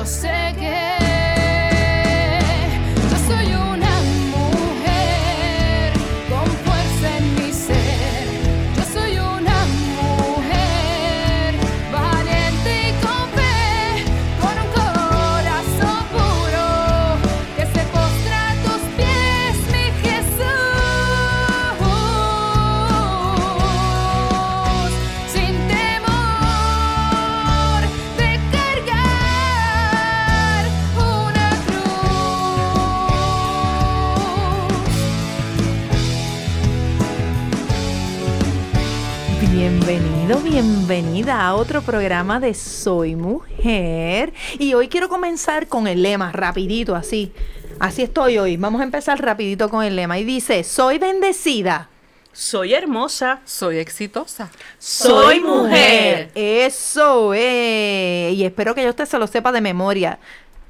yo sé que bienvenida a otro programa de Soy Mujer. Y hoy quiero comenzar con el lema, rapidito, así. Así estoy hoy. Vamos a empezar rapidito con el lema. Y dice, soy bendecida. Soy hermosa. Soy exitosa. Soy mujer. Eso es. Y espero que yo usted se lo sepa de memoria.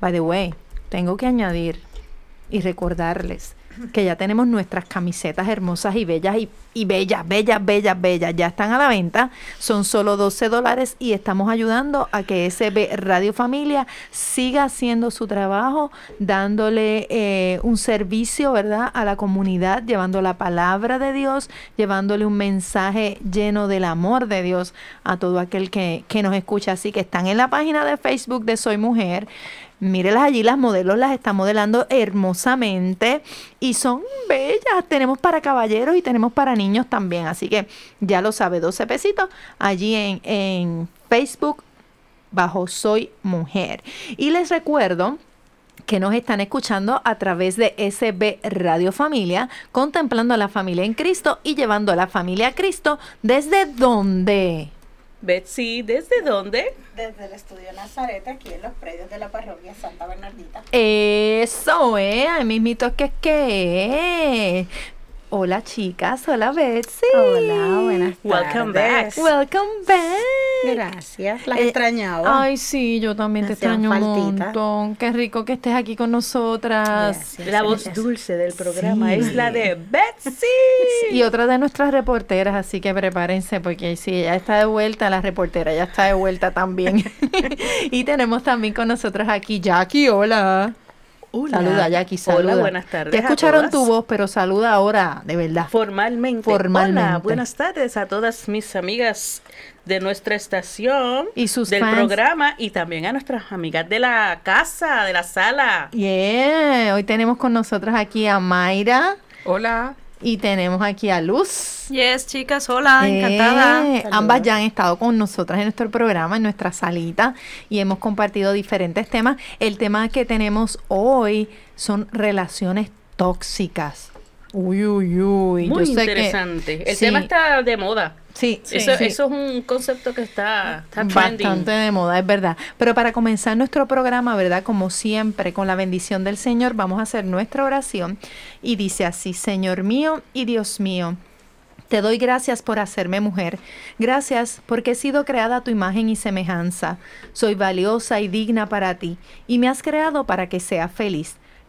By the way, tengo que añadir y recordarles que ya tenemos nuestras camisetas hermosas y bellas y, y bellas, bellas, bellas, bellas. Ya están a la venta. Son solo 12 dólares y estamos ayudando a que SB Radio Familia siga haciendo su trabajo, dándole eh, un servicio, ¿verdad?, a la comunidad, llevando la palabra de Dios, llevándole un mensaje lleno del amor de Dios a todo aquel que, que nos escucha. Así que están en la página de Facebook de Soy Mujer. Mírelas allí, las modelos las están modelando hermosamente y son bellas. Tenemos para caballeros y tenemos para niños también. Así que ya lo sabe, 12 pesitos allí en, en Facebook bajo Soy Mujer. Y les recuerdo que nos están escuchando a través de SB Radio Familia, contemplando a la familia en Cristo y llevando a la familia a Cristo. ¿Desde dónde? Betsy, ¿desde dónde? Desde el estudio Nazaret, aquí en los predios de la parroquia Santa Bernardita. Eso, eh, ay mismito es que es que es. Hola chicas, hola Betsy. Hola, buenas Welcome tardes. Welcome back. Gracias, las Eh, extrañaba. Ay, sí, yo también te extraño un faltita. montón. Qué rico que estés aquí con nosotras. Yes, La voz dulce del programa Sí. es la de Betsy. Y otra de nuestras reporteras, así que prepárense porque si ella está de vuelta, la reportera ya está de vuelta también. y tenemos también con nosotros aquí Jackie, hola. Hola. Saluda Jackie, saluda. Hola, buenas tardes. A escucharon todas. tu voz, pero saluda ahora, de verdad. Formalmente. Formalmente. Hola, buenas tardes a todas mis amigas de nuestra estación, Y sus del fans. programa y también a nuestras amigas de la casa, de la sala. Yeah, hoy tenemos con nosotros aquí a Mayra Hola. Y tenemos aquí a Luz. Yes, chicas, hola, Eh, encantada. ambas ya han estado con nosotras en nuestro programa, en nuestra salita, y hemos compartido diferentes temas. El tema que tenemos hoy son relaciones tóxicas. Uy, uy, uy. Muy Yo sé que- interesante. El sí, tema está de moda. Sí, eso, sí. eso es un concepto que está, está trending. Bastante de moda, es verdad. Pero para comenzar nuestro programa, ¿verdad? Como siempre, con la bendición del Señor, vamos a hacer nuestra oración. Y dice así, Señor mío y Dios mío. Te doy gracias por hacerme mujer. Gracias porque he sido creada a tu imagen y semejanza. Soy valiosa y digna para ti y me has creado para que sea feliz.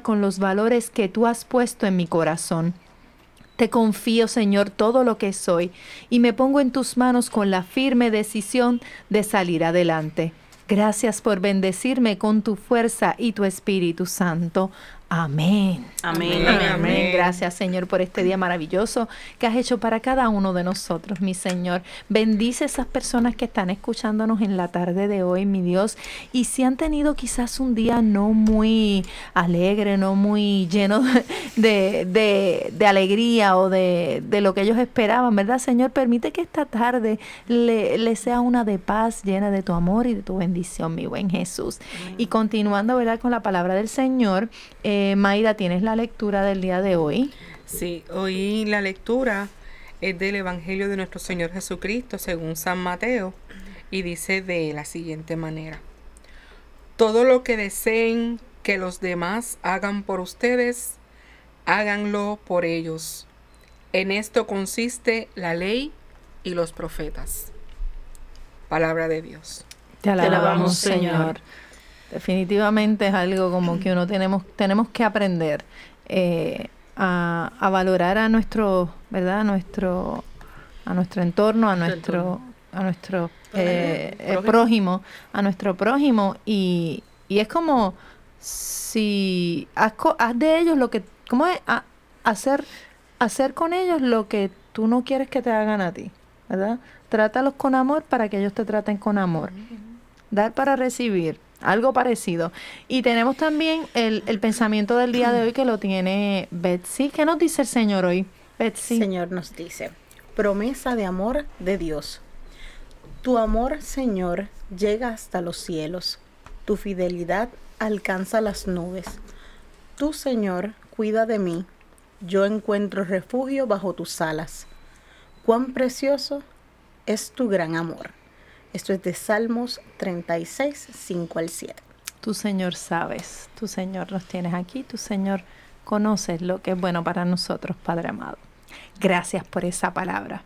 con los valores que tú has puesto en mi corazón. Te confío, Señor, todo lo que soy y me pongo en tus manos con la firme decisión de salir adelante. Gracias por bendecirme con tu fuerza y tu Espíritu Santo. Amén. Amén. Amén. Amén. Gracias, Señor, por este día maravilloso que has hecho para cada uno de nosotros, mi Señor. Bendice esas personas que están escuchándonos en la tarde de hoy, mi Dios. Y si han tenido quizás un día no muy alegre, no muy lleno de, de- de alegría o de, de lo que ellos esperaban, ¿verdad, Señor? Permite que esta tarde le, le sea una de paz llena de tu amor y de tu bendición, mi buen Jesús. Y continuando, ¿verdad? Con la palabra del Señor, eh, Mayra, ¿tienes la lectura del día de hoy? Sí, hoy la lectura es del Evangelio de nuestro Señor Jesucristo según San Mateo y dice de la siguiente manera. Todo lo que deseen que los demás hagan por ustedes, háganlo por ellos. En esto consiste la ley y los profetas. Palabra de Dios. Te alabamos, alabamos, Señor. Señor. Definitivamente es algo como que uno tenemos, tenemos que aprender eh, a, a valorar a nuestro, ¿verdad? A nuestro, a nuestro entorno, a nuestro, a nuestro eh, eh, Prójimo. a nuestro prójimo y, y es como si haz, haz de ellos lo que, ¿cómo es? A- hacer, hacer con ellos lo que tú no quieres que te hagan a ti, ¿verdad? Trátalos con amor para que ellos te traten con amor. Dar para recibir, algo parecido. Y tenemos también el, el pensamiento del día de hoy que lo tiene Betsy. ¿Qué nos dice el Señor hoy? Betsy. Señor nos dice, promesa de amor de Dios. Tu amor, Señor, llega hasta los cielos. Tu fidelidad alcanza las nubes. Tú, Señor, cuida de mí. Yo encuentro refugio bajo tus alas. Cuán precioso es tu gran amor. Esto es de Salmos 36, 5 al 7. Tu Señor sabes, tu Señor nos tienes aquí, tu Señor conoces lo que es bueno para nosotros, Padre amado. Gracias por esa palabra.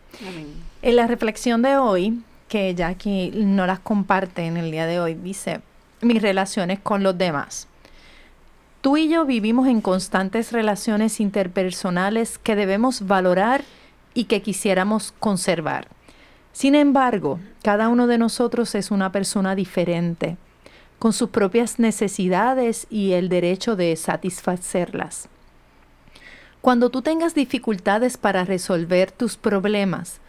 En la reflexión de hoy, que Jackie no las comparte en el día de hoy, dice, mis relaciones con los demás. Tú y yo vivimos en constantes relaciones interpersonales que debemos valorar y que quisiéramos conservar. Sin embargo, cada uno de nosotros es una persona diferente, con sus propias necesidades y el derecho de satisfacerlas. Cuando tú tengas dificultades para resolver tus problemas,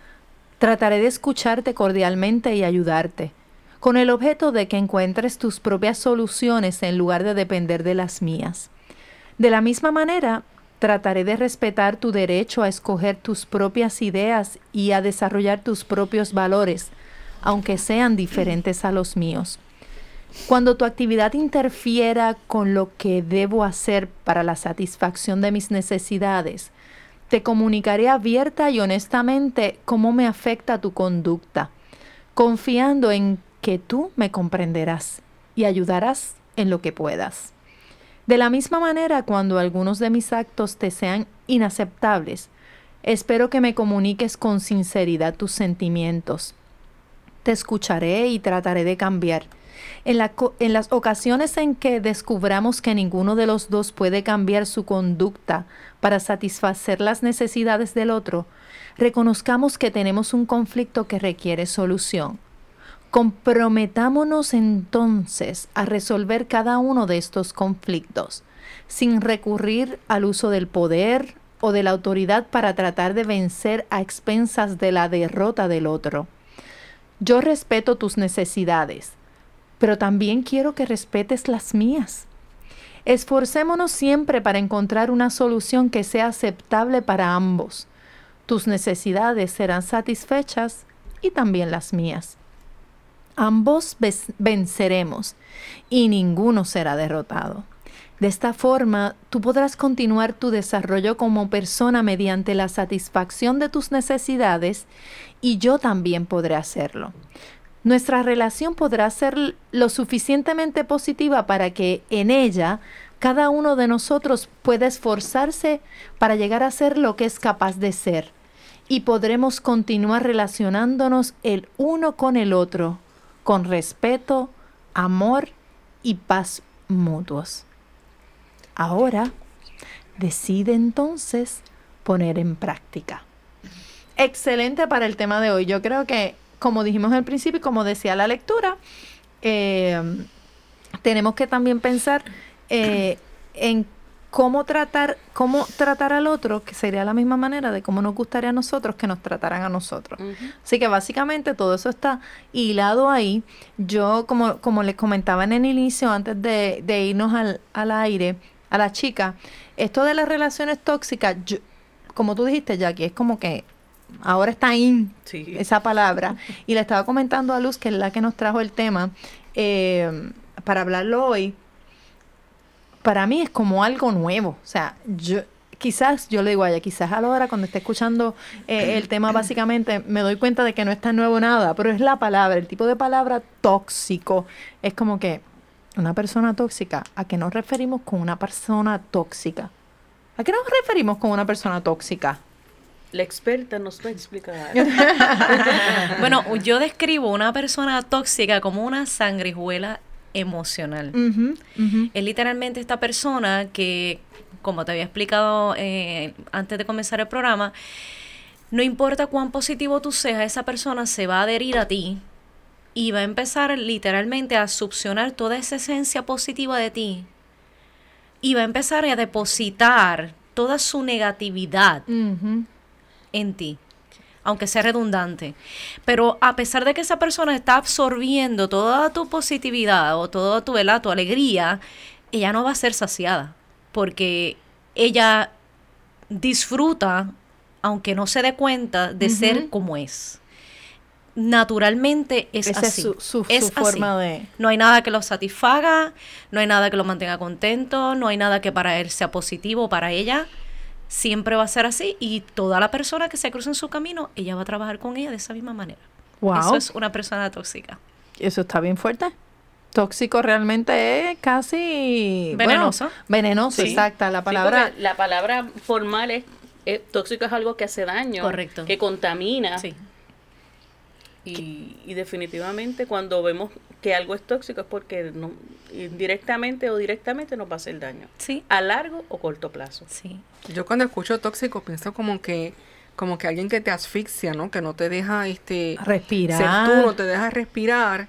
trataré de escucharte cordialmente y ayudarte, con el objeto de que encuentres tus propias soluciones en lugar de depender de las mías. De la misma manera, trataré de respetar tu derecho a escoger tus propias ideas y a desarrollar tus propios valores, aunque sean diferentes a los míos. Cuando tu actividad interfiera con lo que debo hacer para la satisfacción de mis necesidades, te comunicaré abierta y honestamente cómo me afecta tu conducta, confiando en que tú me comprenderás y ayudarás en lo que puedas. De la misma manera, cuando algunos de mis actos te sean inaceptables, espero que me comuniques con sinceridad tus sentimientos. Te escucharé y trataré de cambiar. En, en las ocasiones en que descubramos que ninguno de los dos puede cambiar su conducta para satisfacer las necesidades del otro, reconozcamos que tenemos un conflicto que requiere solución. Comprometámonos entonces a resolver cada uno de estos conflictos, sin recurrir al uso del poder o de la autoridad para tratar de vencer a expensas de la derrota del otro. Yo respeto tus necesidades, pero también quiero que respetes las mías. Esforcémonos siempre para encontrar una solución que sea aceptable para ambos. Tus necesidades serán satisfechas y también las mías. Ambos venceremos y ninguno será derrotado. De esta forma, tú podrás continuar tu desarrollo como persona mediante la satisfacción de tus necesidades y yo también podré hacerlo. Nuestra relación podrá ser lo suficientemente positiva para que en ella cada uno de nosotros pueda esforzarse para llegar a ser lo que es capaz de ser y podremos continuar relacionándonos el uno con el otro con respeto, amor y paz mutuos. Ahora, decide entonces poner en práctica. Excelente para el tema de hoy. Yo creo que, como dijimos al principio y como decía la lectura, eh, tenemos que también pensar eh, en cómo tratar, cómo tratar al otro, que sería la misma manera de cómo nos gustaría a nosotros que nos trataran a nosotros. Así que básicamente todo eso está hilado ahí. Yo, como, como les comentaba en el inicio, antes de, de irnos al, al aire, a la chica, esto de las relaciones tóxicas, yo- como tú dijiste, Jackie, es como que ahora está in Sí. esa palabra. Y le estaba comentando a Luz, que es la que nos trajo el tema, eh, para hablarlo hoy. Para mí es como algo nuevo. O sea, yo quizás, yo le digo a ella, quizás a la hora cuando esté escuchando eh, el tema básicamente me doy cuenta de que no es tan nuevo nada, pero es la palabra, el tipo de palabra tóxico. Es como que, una persona tóxica, ¿a qué nos referimos con una persona tóxica? ¿A qué nos referimos con una persona tóxica? La experta nos va a explicar. Bueno, yo describo una persona tóxica como una sangrijuela emocional. Es literalmente esta persona que, como te había explicado eh, antes de comenzar el programa, no importa cuán positivo tú seas, esa persona se va a adherir a ti y va a empezar literalmente a succionar toda esa esencia positiva de ti. Y va a empezar a depositar toda su negatividad en ti, aunque sea redundante. Pero a pesar de que esa persona está absorbiendo toda tu positividad o toda tu, ¿verdad? tu alegría, ella no va a ser saciada, porque ella disfruta, aunque no se dé cuenta, de ser como es. Naturalmente es Esa es así. su- su- es su forma así. de- No hay nada que lo satisfaga, no hay nada que lo mantenga contento, no hay nada que para él sea positivo para ella. Siempre va a ser así y toda la persona que se cruce en su camino, ella va a trabajar con ella de esa misma manera. Wow. Eso es una persona tóxica. Eso está bien fuerte. Tóxico realmente es casi bueno, Venenoso. venenoso, Sí. exacta la palabra. la palabra formal es, eh, tóxico es algo que hace daño, Correcto. que contamina. Sí. Y, y definitivamente cuando vemos que algo es tóxico es porque no, indirectamente o directamente nos va a hacer daño. Sí. A largo o corto plazo. Sí. Yo cuando escucho tóxico pienso como que como que alguien que te asfixia, ¿no? Que no te deja este Respirar. ser tú, no te deja respirar.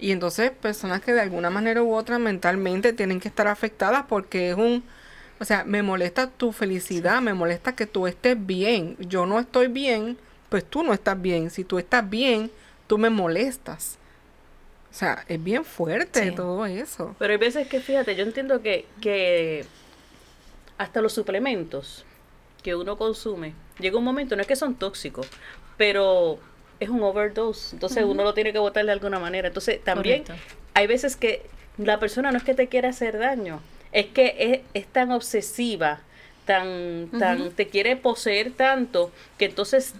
Y entonces personas que de alguna manera u otra mentalmente tienen que estar afectadas porque es un o sea, me molesta tu felicidad, me molesta que tú estés bien. Yo no estoy bien, pues tú no estás bien. Si tú estás bien, tú me molestas. O sea, es bien fuerte Sí. todo eso. Pero hay veces que, fíjate, yo entiendo que, que hasta los suplementos que uno consume, llega un momento, no es que son tóxicos, pero es un overdose. Entonces uno lo tiene que botar de alguna manera. Entonces también Correcto. hay veces que la persona no es que te quiera hacer daño, es que es, es tan obsesiva, tan, tan, te quiere poseer tanto, que entonces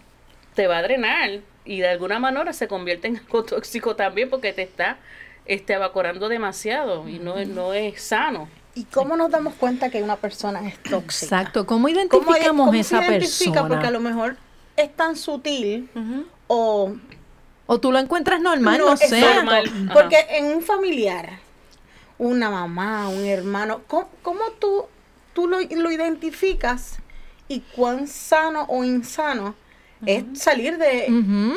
te va a drenar y de alguna manera se convierte en algo tóxico también porque te está este, evaporando demasiado y no, es- no es sano. ¿Y cómo nos damos cuenta que una persona es tóxica? Exacto. ¿Cómo ¿Cómo, identificamos cómo se esa identifica? persona? Porque a lo mejor es tan sutil o O tú lo encuentras normal, no, sé. ajá. Porque en un familiar, una mamá, un hermano, ¿cómo, cómo tú, tú lo, lo identificas y cuán sano o insano es salir de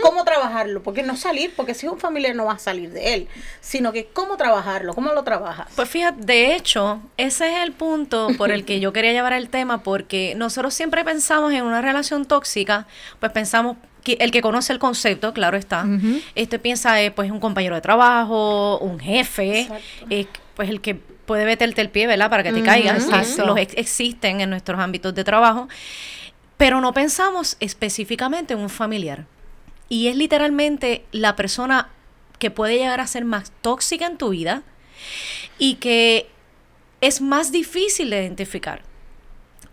cómo trabajarlo? Porque no salir, porque si es un familiar no va a salir de él, sino que cómo trabajarlo, cómo lo trabajas. Pues fíjate, de hecho, ese es el punto por el que yo quería llevar el tema, porque nosotros siempre pensamos en una relación tóxica, pues pensamos que el que conoce el concepto, claro está, Ujú. este piensa eh, pues un compañero de trabajo, un jefe, eh, pues el que puede meterte el pie, ¿verdad? Para que te Ujú, caigas, que exacto. los ex- existen en nuestros ámbitos de trabajo, pero no pensamos específicamente en un familiar. Y es literalmente la persona que puede llegar a ser más tóxica en tu vida y que es más difícil de identificar.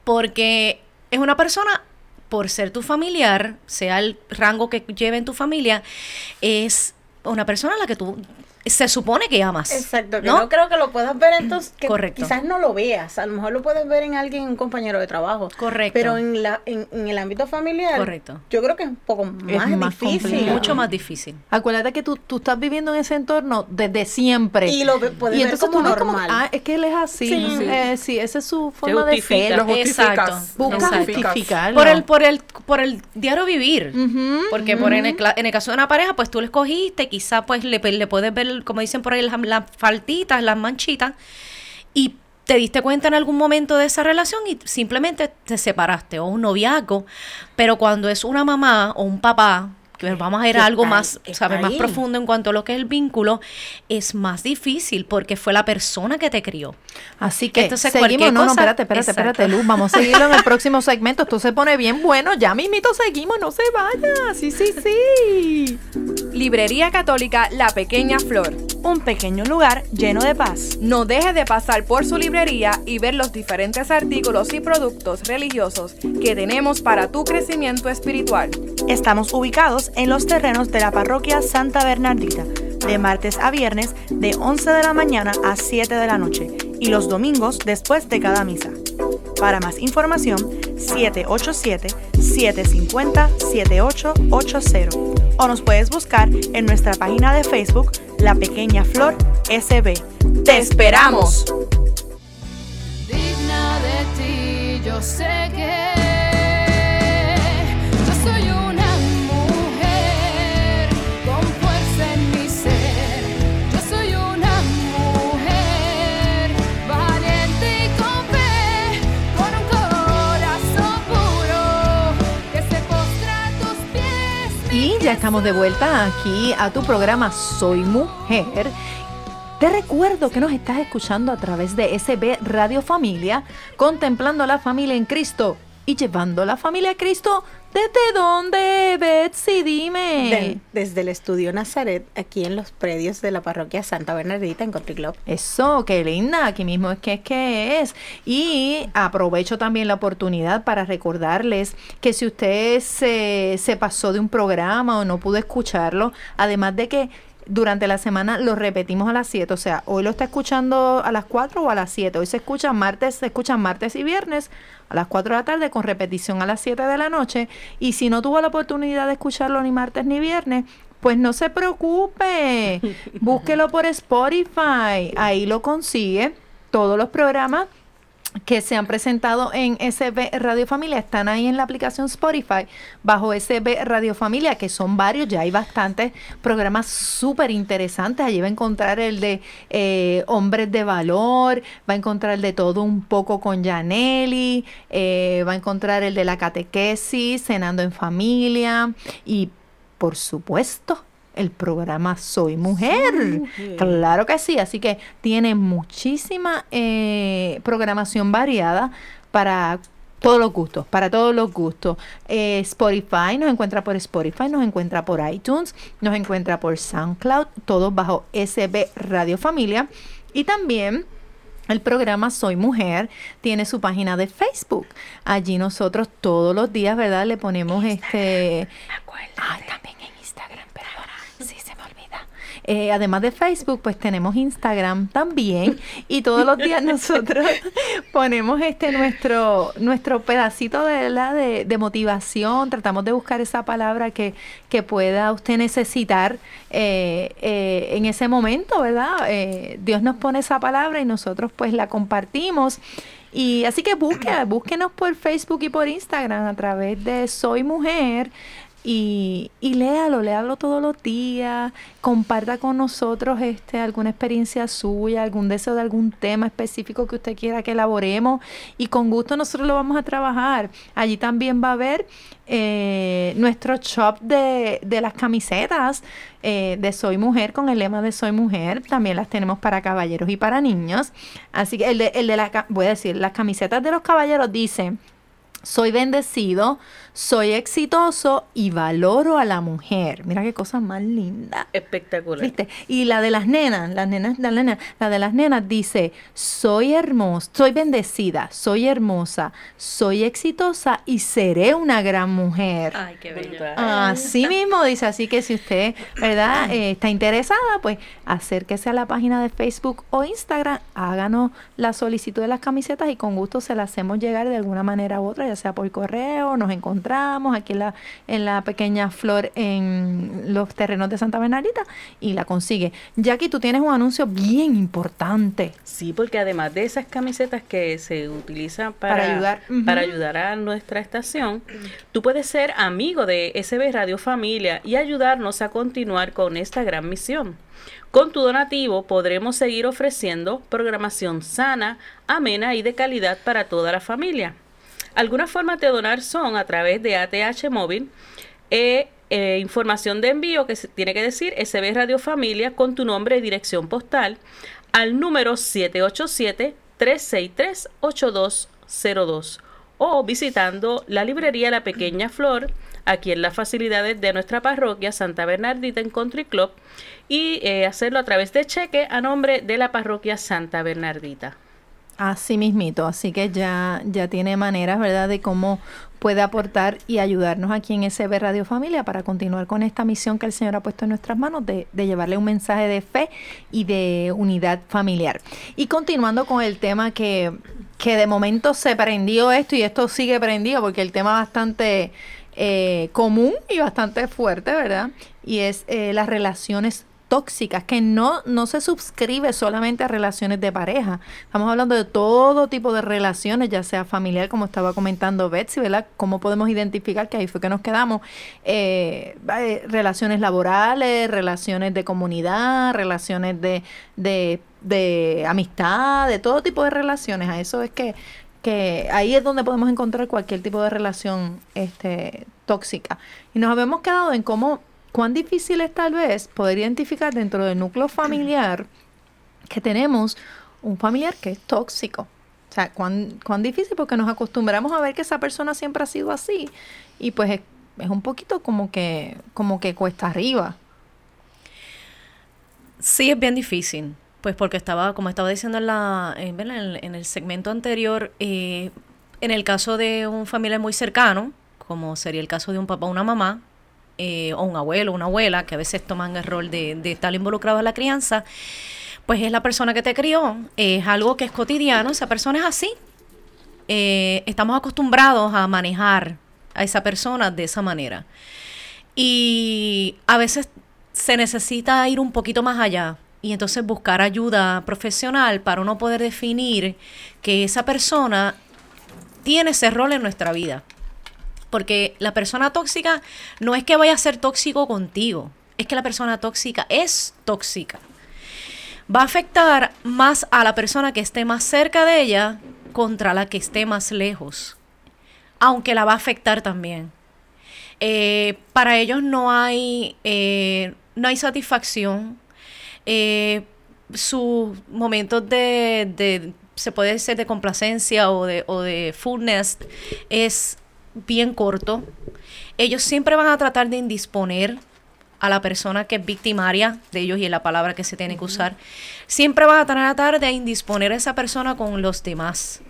Porque es una persona, por ser tu familiar, sea el rango que lleve en tu familia, es una persona a la que tú se supone que amas. Exacto, que ¿no? no, creo que lo puedas ver entonces, que Correcto. quizás no lo veas, a lo mejor lo puedes ver en alguien, un compañero de trabajo. Correcto. Pero en, la, en, en el ámbito familiar, Correcto. yo creo que es un poco más, más difícil. complicado. Mucho más difícil. Acuérdate que tú, tú estás viviendo en ese entorno desde siempre. Y lo puedes ver como tú ves como, normal. ah, es que él es así. Sí. Sí, eh, sí esa es su forma de justifica. ser. Lo. Exacto. Busca justificarlo. Por el, por el, por el diario vivir. Porque por en, el, cla- en el caso de una pareja, pues tú le escogiste, quizá pues le, le puedes ver, como dicen por ahí, las, faltitas, las manchitas, y te diste cuenta en algún momento de esa relación y simplemente te separaste, o un noviazgo, pero cuando es una mamá o un papá, vamos a ir a algo más, más profundo en cuanto a lo que es el vínculo, es más difícil porque fue la persona que te crió. Así que Entonces, seguimos. No, no, cosa- espérate, espérate, espérate, Exacto. Luz. Vamos a seguirlo en el próximo segmento. Esto se pone bien bueno. Ya mismito seguimos, no se vaya. Sí, sí, sí. Librería Católica La Pequeña Flor. Un pequeño lugar lleno de paz. No deje de pasar por su librería y ver los diferentes artículos y productos religiosos que tenemos para tu crecimiento espiritual. Estamos ubicados en los terrenos de la parroquia Santa Bernardita, de martes a viernes de 11 de la mañana a 7 de la noche y los domingos después de cada misa. Para más información, 787-750-7880 o nos puedes buscar en nuestra página de Facebook La Pequeña Flor SB. ¡Te esperamos! digna de ti, yo sé que ya estamos de vuelta aquí a tu programa Soy Mujer. Te recuerdo que nos estás escuchando a través de SB Radio Familia, contemplando la familia en Cristo y llevando la familia a Cristo. ¿Desde dónde, Betsy? Dime. Desde el estudio Nazaret, aquí en los predios de la parroquia Santa Bernardita en Country Club. Eso, qué linda, aquí mismo es que es que es. Y aprovecho también la oportunidad para recordarles que si usted se, se pasó de un programa o no pudo escucharlo, además de que durante la semana lo repetimos a las 7, o sea, hoy lo está escuchando a las 4 o a las 7, hoy se escucha martes, se escuchan martes y viernes a las 4 de la tarde con repetición a las 7 de la noche. Y si no tuvo la oportunidad de escucharlo ni martes ni viernes, pues no se preocupe, búsquelo por Spotify, ahí lo consigue. Todos los programas que se han presentado en SB Radio Familia están ahí en la aplicación Spotify bajo SB Radio Familia, que son varios, ya hay bastantes programas súper interesantes. Allí va a encontrar el de eh, Hombres de Valor, va a encontrar el de Todo un poco con Janelli, eh, va a encontrar el de la catequesis, Cenando en Familia y por supuesto el programa Soy Mujer. Claro que sí, así que tiene muchísima eh, programación variada para todos los gustos, para todos los gustos. Eh, Spotify nos encuentra por Spotify, nos encuentra por iTunes, nos encuentra por SoundCloud, todos bajo SB Radio Familia. Y también el programa Soy Mujer tiene su página de Facebook. Allí nosotros todos los días, ¿verdad? Le ponemos este... Ay, también en Instagram, perdona. Sí, se me olvida. Eh, además de Facebook, pues tenemos Instagram también. Y todos los días nosotros ponemos este nuestro, nuestro pedacito de, ¿verdad? de, de motivación. Tratamos de buscar esa palabra que, que pueda usted necesitar eh, eh, en ese momento, ¿verdad? Dios nos pone esa palabra y nosotros pues la compartimos. Y así que busque, búsquenos por Facebook y por Instagram a través de Soy Mujer. Y, y léalo, léalo todos los días, comparta con nosotros este, alguna experiencia suya, algún deseo de algún tema específico que usted quiera que elaboremos y con gusto nosotros lo vamos a trabajar. Allí también va a haber eh, nuestro shop de, de las camisetas eh, de Soy Mujer con el lema de Soy Mujer. También las tenemos para caballeros y para niños. Así que el de, el de la, voy a decir, las camisetas de los caballeros dicen soy bendecido, soy exitoso y valoro a la mujer. Mira qué cosa más linda. Espectacular. ¿Viste? Y la de las nenas, las nenas, la, nena- la de las nenas dice, soy hermosa, soy bendecida, soy hermosa, soy exitosa y seré una gran mujer. Ay, qué bello. Brutal. Así mismo dice, así que si usted, ¿verdad? Eh, está interesada, pues acérquese a la página de Facebook o Instagram, háganos la solicitud de las camisetas y con gusto se las hacemos llegar de alguna manera u otra, ya sea por correo, nos encontramos aquí en la, en la pequeña flor en los terrenos de Santa Bernardita y la consigue. Jackie, tú tienes un anuncio bien importante. Sí, porque además de esas camisetas que se utilizan para, Para ayudar, para ayudar a nuestra estación, tú puedes ser amigo de SB Radio Familia y ayudarnos a continuar con esta gran misión. Con tu donativo podremos seguir ofreciendo programación sana, amena y de calidad para toda la familia. Algunas formas de donar son a través de ATH móvil, e, eh, información de envío que se tiene que decir SB Radio Familia con tu nombre y dirección postal al número 787-363-8202 o visitando la librería La Pequeña Flor aquí en las facilidades de nuestra parroquia Santa Bernardita en Country Club y eh, hacerlo a través de cheque a nombre de la parroquia Santa Bernardita. Así mismito, así que ya, ya tiene maneras, ¿verdad?, de cómo puede aportar y ayudarnos aquí en SB Radio Familia para continuar con esta misión que el Señor ha puesto en nuestras manos de, de llevarle un mensaje de fe y de unidad familiar. Y continuando con el tema que, que de momento se prendió esto y esto sigue prendido porque el tema bastante eh, común y bastante fuerte, ¿verdad? Y es eh, las relaciones tóxicas, que no, no se suscribe solamente a relaciones de pareja. Estamos hablando de todo tipo de relaciones, ya sea familiar, como estaba comentando Betsy, ¿verdad? ¿Cómo podemos identificar que ahí fue que nos quedamos? Eh, eh, relaciones laborales, relaciones de comunidad, relaciones de, de, de amistad, de todo tipo de relaciones. A eso es que que ahí es donde podemos encontrar cualquier tipo de relación este, tóxica. Y nos habíamos quedado en cómo cuán difícil es tal vez poder identificar dentro del núcleo familiar que tenemos un familiar que es tóxico. O sea, cuán, cuán difícil porque nos acostumbramos a ver que esa persona siempre ha sido así y pues es, es un poquito como que, como que cuesta arriba. Sí, es bien difícil. Pues porque estaba, como estaba diciendo en, la, en, ¿verdad? en en el segmento anterior, eh, en el caso de un familiar muy cercano, como sería el caso de un papá o una mamá, eh, o un abuelo una abuela, que a veces toman el rol de, estar involucrado en la crianza, pues es la persona que te crió, es algo que es cotidiano, esa persona es así. Eh, estamos acostumbrados a manejar a esa persona de esa manera. Y a veces se necesita ir un poquito más allá y entonces buscar ayuda profesional para uno poder definir que esa persona tiene ese rol en nuestra vida. Porque la persona tóxica no es que vaya a ser tóxico contigo, es que la persona tóxica es tóxica. Va a afectar más a la persona que esté más cerca de ella contra la que esté más lejos, aunque la va a afectar también. Eh, para ellos no hay, eh, no hay satisfacción. Eh, sus momentos de, se puede decir de complacencia o de, o de fullness es bien corto. Ellos siempre van a tratar de indisponer a la persona que es victimaria de ellos y es la palabra que se tiene que usar. Siempre van a tratar de indisponer a esa persona con los demás.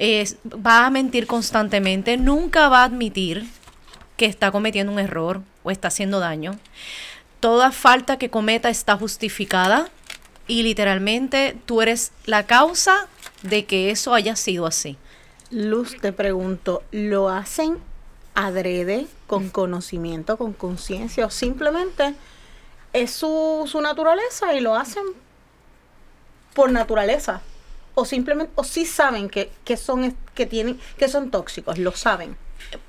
Va a mentir constantemente, nunca va a admitir que está cometiendo un error o está haciendo daño. Toda falta que cometa está justificada y literalmente tú eres la causa de que eso haya sido así. Luz, te pregunto, ¿lo hacen adrede, con conocimiento, con conciencia o simplemente es su, su naturaleza y lo hacen por naturaleza? O simplemente, o sí saben que, que son que tienen, que son tóxicos, lo saben.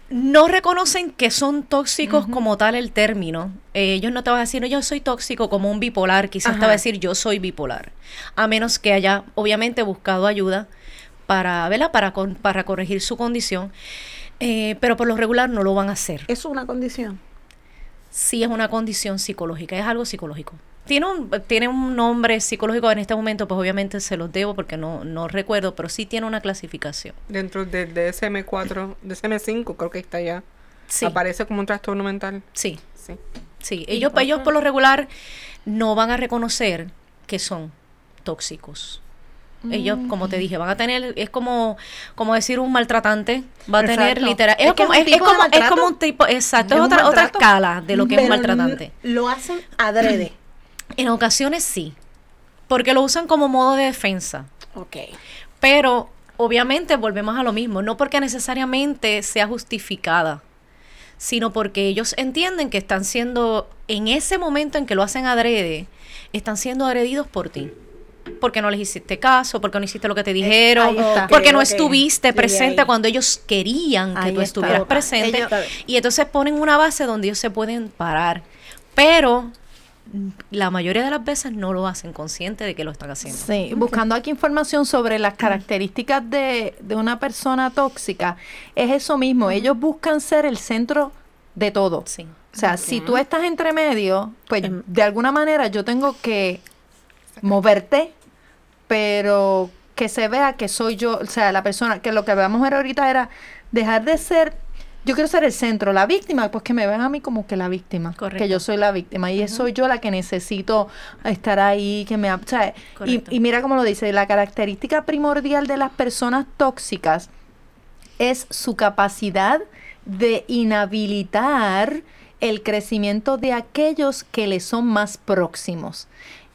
no reconocen que son tóxicos como tal el término. Eh, ellos no te van a decir, "No, yo soy tóxico como un bipolar, quizás te va a decir, yo soy bipolar. A menos que haya, obviamente, buscado ayuda para, ¿verdad? Para, con- para corregir su condición. Eh, pero por lo regular no lo van a hacer. Es una condición. Sí es una condición psicológica, es algo psicológico. Tiene un, tiene un nombre psicológico en este momento, pues obviamente se los debo porque no, no recuerdo, pero sí tiene una clasificación. Dentro del DSM-4, DSM-5 creo que está ya. Sí, Aparece como un trastorno mental. sí. Sí. Sí, ellos, ellos por lo regular no van a reconocer que son tóxicos. Ellos, como te dije, van a tener, es como, como decir un maltratante, va a tener literal, Es como, es como, es maltrato. como un tipo, exacto, Es otra, otra escala de lo que es un maltratante. Lo hacen adrede. En ocasiones sí, porque lo usan como modo de defensa. ok. Pero obviamente volvemos a lo mismo, no porque necesariamente sea justificada, sino porque ellos entienden que están siendo, en ese momento en que lo hacen adrede, están siendo agredidos por ti. Porque no les hiciste caso, porque no hiciste lo que te dijeron, está. porque no estuviste presente ahí. cuando ellos querían que tú está. estuvieras presente. Ellos- y entonces ponen una base donde ellos se pueden parar. Pero la mayoría de las veces no lo hacen consciente de que lo están haciendo. Sí, buscando aquí información sobre las características de, de una persona tóxica, es eso mismo, ellos buscan ser el centro de todo. Sí. O sea, si tú estás entre medio, pues de alguna manera yo tengo que moverte, pero que se vea que soy yo, o sea, la persona, que lo que vamos a ver ahorita era dejar de ser yo quiero ser el centro, la víctima, pues que me vean a mí como que la víctima, Correcto. que yo soy la víctima y soy yo la que necesito estar ahí, que me, o sea, y, y mira cómo lo dice, la característica primordial de las personas tóxicas es su capacidad de inhabilitar el crecimiento de aquellos que le son más próximos.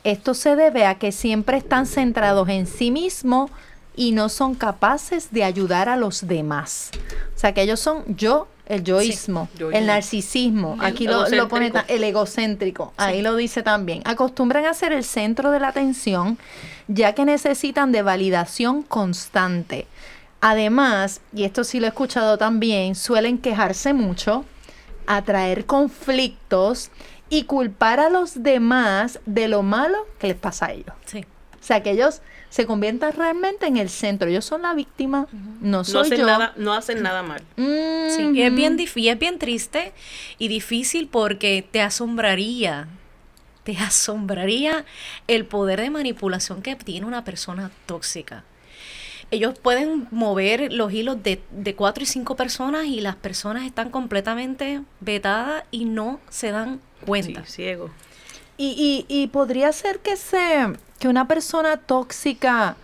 Esto se debe a que siempre están centrados en sí mismos y no son capaces de ayudar a los demás. O sea, que ellos son yo, el yoísmo, Yo, el yo. narcisismo. El Aquí lo, lo pone el egocéntrico. Ahí lo dice también. Acostumbran a ser el centro de la atención, ya que necesitan de validación constante. Además, y esto sí lo he escuchado también, suelen quejarse mucho, atraer conflictos y culpar a los demás de lo malo que les pasa a ellos. Sí. O sea, que ellos se conviertan realmente en el centro. Ellos son la víctima, no No soy hacen, yo. nada, no hacen nada mal. Sí, y es bien, y es bien triste y difícil porque te asombraría, te asombraría el poder de manipulación que tiene una persona tóxica. Ellos pueden mover los hilos de, de cuatro y cinco personas y las personas están completamente vetadas y no se dan Sí, cuenta. ciego. Y, y, y podría ser que se que una persona tóxica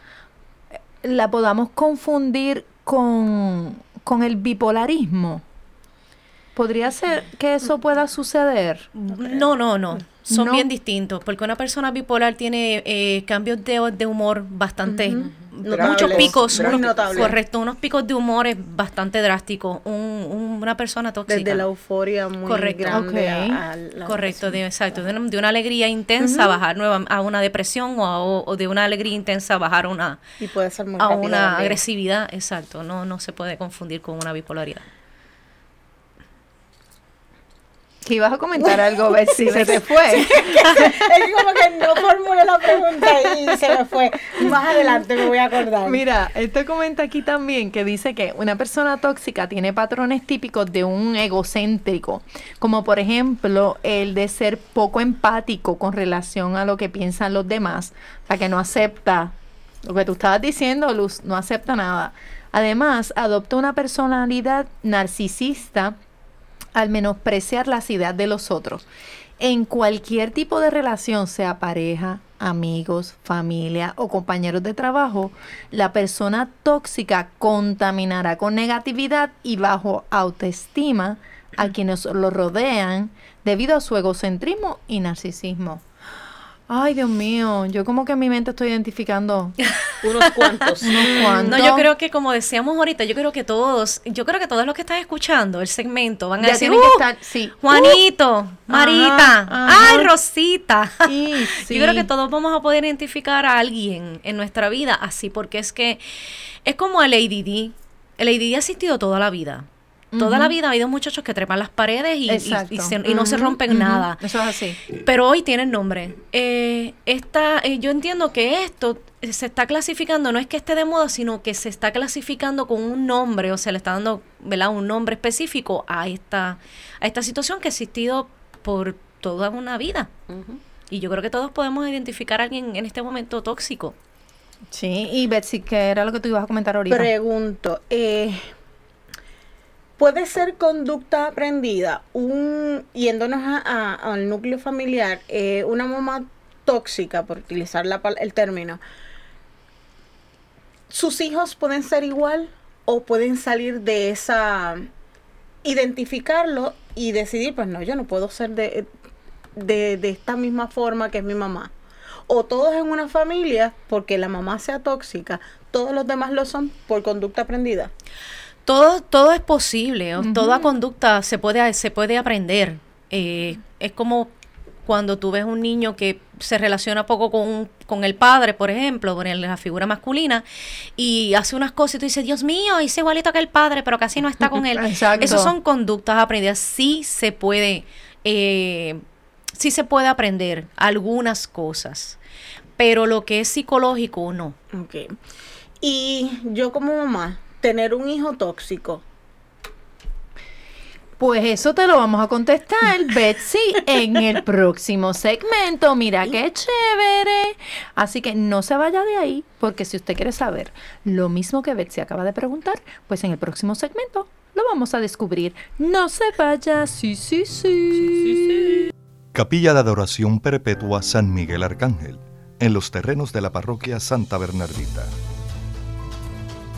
eh, la podamos confundir con, con el bipolarismo. Podría ser que eso pueda suceder. No, no, no. Son No. bien distintos, porque una persona bipolar tiene eh, cambios de, de humor bastante, Notables, muchos picos, unos- correcto, unos picos de humores bastante drásticos. Un, un- una persona tóxica. Desde la euforia muy Correcto. grande a- Ok. a la Correcto, de, exacto. De una, de una alegría intensa bajar nueva, a una depresión o, a- o de una alegría intensa bajar a una, Y puede ser muy a una también. agresividad. Exacto, no, no se puede confundir con una bipolaridad. Que ibas a comentar algo, Betsy, se te fue. es como que no formulé la pregunta y se me fue. Más adelante me voy a acordar. Mira, esto comenta aquí también que dice que una persona tóxica tiene patrones típicos de un egocéntrico, como por ejemplo el de ser poco empático con relación a lo que piensan los demás, o sea, que no acepta lo que tú estabas diciendo, Luz, no acepta nada. Además, adopta una personalidad narcisista al menospreciar las ideas de los otros. En cualquier tipo de relación, sea pareja, amigos, familia o compañeros de trabajo, la persona tóxica contaminará con negatividad y bajo autoestima a quienes lo rodean debido a su egocentrismo y narcisismo. Ay, Dios mío, yo como que en mi mente estoy identificando Unos cuantos. unos cuantos. No, yo creo que como decíamos ahorita, yo creo que todos, yo creo que todos los que están escuchando el segmento van a Ya decir, tienen que "Uh, estar, sí. Juanito, Marita, ajá. ay, Rosita. Sí. Yo creo que todos vamos a poder identificar a alguien en nuestra vida así, porque es que es como el ADD. El ADD ha existido toda la vida. Toda la vida ha habido muchachos que trepan las paredes y, y- Exacto. y se- y no se rompen nada. Eso es así. Pero hoy tienen nombre. Eh, esta, eh, yo entiendo que esto se está clasificando, no es que esté de moda, sino que se está clasificando con un nombre, o se le está dando ¿verdad? un nombre específico a esta, a esta situación que ha existido por toda una vida. Y yo creo que todos podemos identificar a alguien en este momento tóxico. Sí, y Betsy, ¿qué era lo que tú ibas a comentar ahorita? Pregunto, eh, ¿puede ser conducta aprendida? Un, yéndonos a- a- al núcleo familiar, eh, una mamá tóxica, por utilizar el término, ¿sus hijos pueden ser igual o pueden salir de esa, identificarlo y decidir, pues no, yo no puedo ser de, de esta misma forma que es mi mamá? O todos en una familia, porque la mamá sea tóxica, todos los demás lo son por conducta aprendida. Todo, todo es posible, toda conducta se puede, se puede aprender. Eh, es como cuando tú ves un niño que se relaciona poco con, con el padre, por ejemplo, con el- la figura masculina, y hace unas cosas y tú dices, Dios mío, es igualito que el padre, pero casi no está con él. Exacto. Esas son conductas aprendidas. Sí se puede, eh, sí se puede aprender algunas cosas, pero lo que es psicológico, no. Ok. Y yo como mamá, tener un hijo tóxico, Pues eso te lo vamos a contestar, Betsy, en el próximo segmento. Mira qué chévere. Así que no se vaya de ahí, porque si usted quiere saber lo mismo que Betsy acaba de preguntar, pues en el próximo segmento Lo vamos a descubrir. No se vaya, sí, sí, sí. Capilla de Adoración Perpetua San Miguel Arcángel, en los terrenos de la parroquia Santa Bernardita.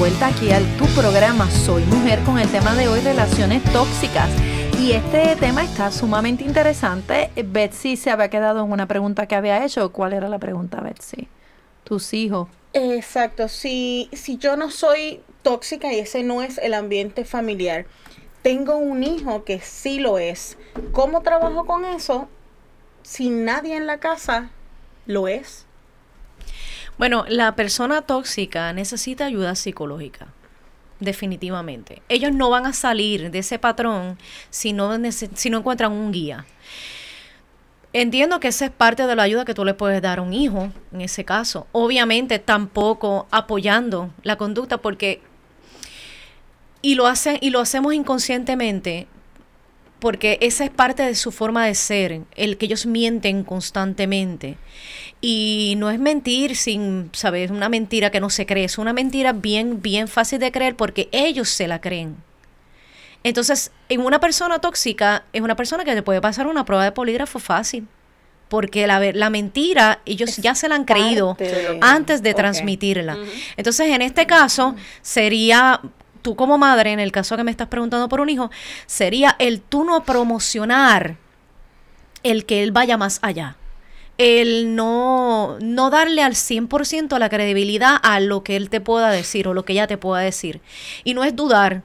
Vuelta aquí al tu programa Soy Mujer con el tema de hoy relaciones tóxicas. Y este tema está sumamente interesante. Betsy se había quedado en una pregunta que había hecho. ¿Cuál era la pregunta, Betsy? Tus hijos. Exacto, si, si yo no soy tóxica y ese no es el ambiente familiar, tengo un hijo que sí lo es. ¿Cómo trabajo con eso si nadie en la casa lo es? Bueno, la persona tóxica necesita ayuda psicológica. Definitivamente. Ellos no van a salir de ese patrón si no, si no encuentran un guía. Entiendo que esa es parte de la ayuda que tú le puedes dar a un hijo, en ese caso. Obviamente tampoco apoyando la conducta porque... Y lo, hacen, y lo hacemos inconscientemente porque esa es parte de su forma de ser, el que ellos mienten constantemente. Y no es mentir sin saber, una mentira que no se cree, es una mentira bien, bien fácil de creer porque ellos se la creen. Entonces, en una persona tóxica, es una persona que le puede pasar una prueba de polígrafo fácil. Porque la, ver- la mentira, ellos ya se la han creído parte de- antes de transmitirla. Entonces, en este caso, sería tú como madre, en el caso que me estás preguntando por un hijo, sería el tú no promocionar el que él vaya más allá. El no, no darle al 100% la credibilidad a lo que él te pueda decir o lo que ella te pueda decir. Y no es dudar,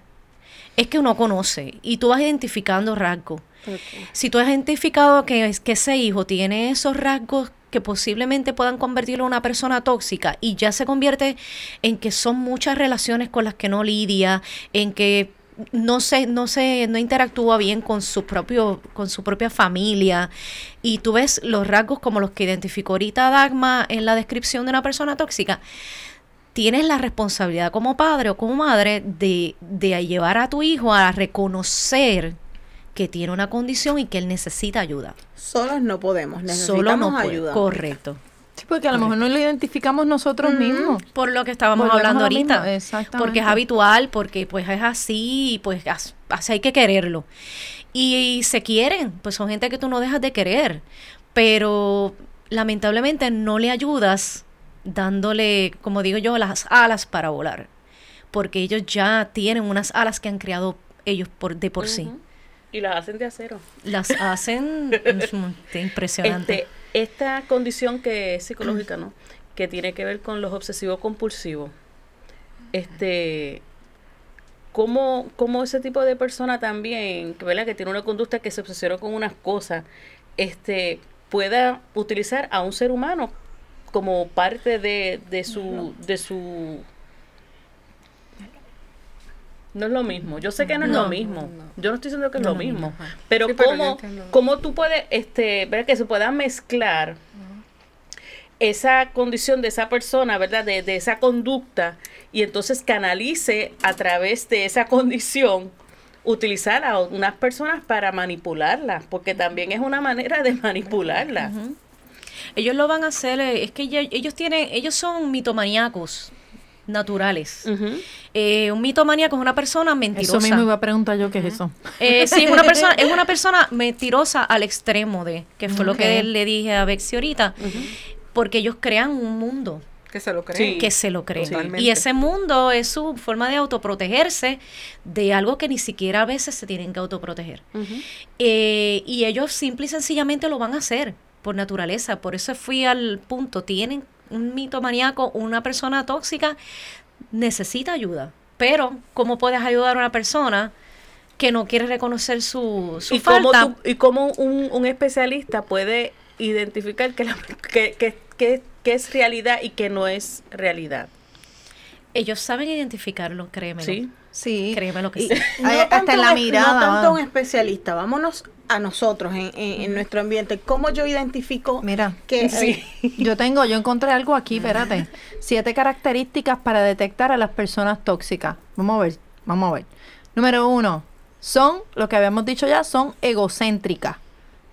es que uno conoce y tú vas identificando rasgos. Si tú has identificado que, es- que ese hijo tiene esos rasgos que posiblemente puedan convertirlo en una persona tóxica y ya se convierte en que son muchas relaciones con las que no lidia, en que no se, no se, no interactúa bien con su propio, con su propia familia. Y tú ves los rasgos como los que identificó ahorita Dagma en la descripción de una persona tóxica. Tienes la responsabilidad como padre o como madre de, de llevar a tu hijo a reconocer que tiene una condición y que él necesita ayuda. Solos no podemos, Solo necesitamos no puede. ayuda. Correcto. Sí, porque a lo mejor no lo identificamos nosotros mismos. Por lo que estábamos Volvemos hablando ahorita. exactamente. Porque es habitual, porque pues es así, y pues as- así hay que quererlo. Y, se quieren, pues son gente que tú no dejas de querer. Pero lamentablemente no le ayudas dándole, como digo yo, las alas para volar. Porque ellos ya tienen unas alas que han creado ellos por, de por sí. Y las hacen de acero. Las hacen impresionante. Este, esta condición que es psicológica, ¿no? Que tiene que ver con los obsesivos compulsivos. Este, ¿cómo, cómo ese tipo de persona también, que, ¿verdad? que tiene una conducta que se obsesionó con unas cosas, este, pueda utilizar a un ser humano como parte de, de su, de su no es lo mismo. Yo sé que no es lo No, mismo. Yo no estoy diciendo que es lo mismo. Pero Sí, cómo, cómo tú puedes, este, ver que se pueda mezclar esa condición de esa persona, ¿verdad? De, de esa conducta y entonces canalice a través de esa condición utilizar a unas personas para manipularlas, porque también es una manera de manipularlas. Ellos lo van a hacer, eh, es que ellos tienen, ellos son mitomaníacos naturales. Ujú. Eh, un mitomaníaco es una persona mentirosa. Eso mismo iba a preguntar yo qué es eso. Eh, sí, es una persona, es una persona mentirosa al extremo de, que fue lo que le dije a Bexi ahorita, porque ellos crean un mundo Que se lo creen. Sí. que se lo creen. Totalmente. Y ese mundo es su forma de autoprotegerse de algo que ni siquiera a veces se tienen que autoproteger. Eh, y ellos simple y sencillamente lo van a hacer por naturaleza. Por eso fui al punto. Tienen un mito maníaco, una persona tóxica necesita ayuda. Pero, ¿cómo puedes ayudar a una persona que no quiere reconocer su, su y cómo, falta? tú- y cómo un, un especialista puede identificar que, la- que, que, que- que es realidad y que no es realidad. Ellos saben identificarlo, créemelo. ¿Sí? Sí. Créemelo que Y sí. no hasta en la mirada, No tanto va. un especialista, vámonos a nosotros en, en- en nuestro ambiente. ¿Cómo yo identifico Mira, que Sí. yo tengo, yo encontré algo aquí, espérate. Siete características para detectar a las personas tóxicas. Vamos a ver, vamos a ver. Número uno, son, lo que habíamos dicho ya, son egocéntricas.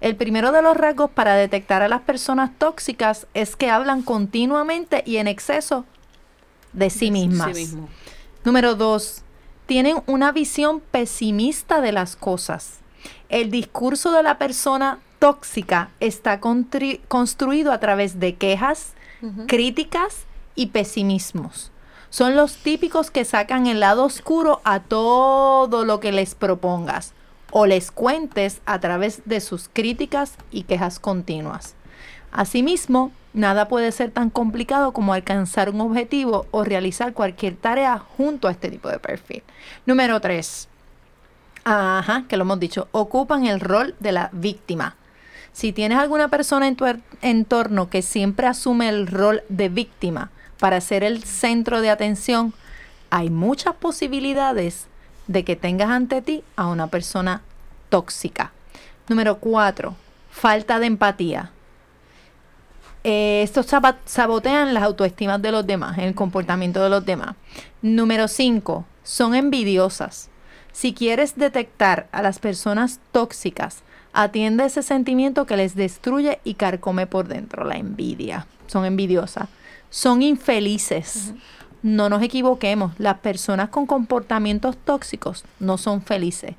El primero de los rasgos para detectar a las personas tóxicas es que hablan continuamente y en exceso de sí mismas. Sí mismo. Número dos, tienen una visión pesimista de las cosas. El discurso de la persona tóxica está construido a través de quejas, críticas y pesimismos. Son los típicos que sacan el lado oscuro a todo lo que les propongas o les cuentes a través de sus críticas y quejas continuas. Asimismo, nada puede ser tan complicado como alcanzar un objetivo o realizar cualquier tarea junto a este tipo de perfil. Número 3. Ajá, que lo hemos dicho. Ocupan el rol de la víctima. Si tienes alguna persona en tu er- entorno que siempre asume el rol de víctima para ser el centro de atención, hay muchas posibilidades de que tengas ante ti a una persona tóxica. Número 4. Falta de empatía. Eh, estos sabotean las autoestimas de los demás, el comportamiento de los demás. Número 5. Son envidiosas. Si quieres detectar a las personas tóxicas, atiende ese sentimiento que les destruye y carcome por dentro, la envidia. Son envidiosas. Son infelices. No nos equivoquemos, las personas con comportamientos tóxicos no son felices.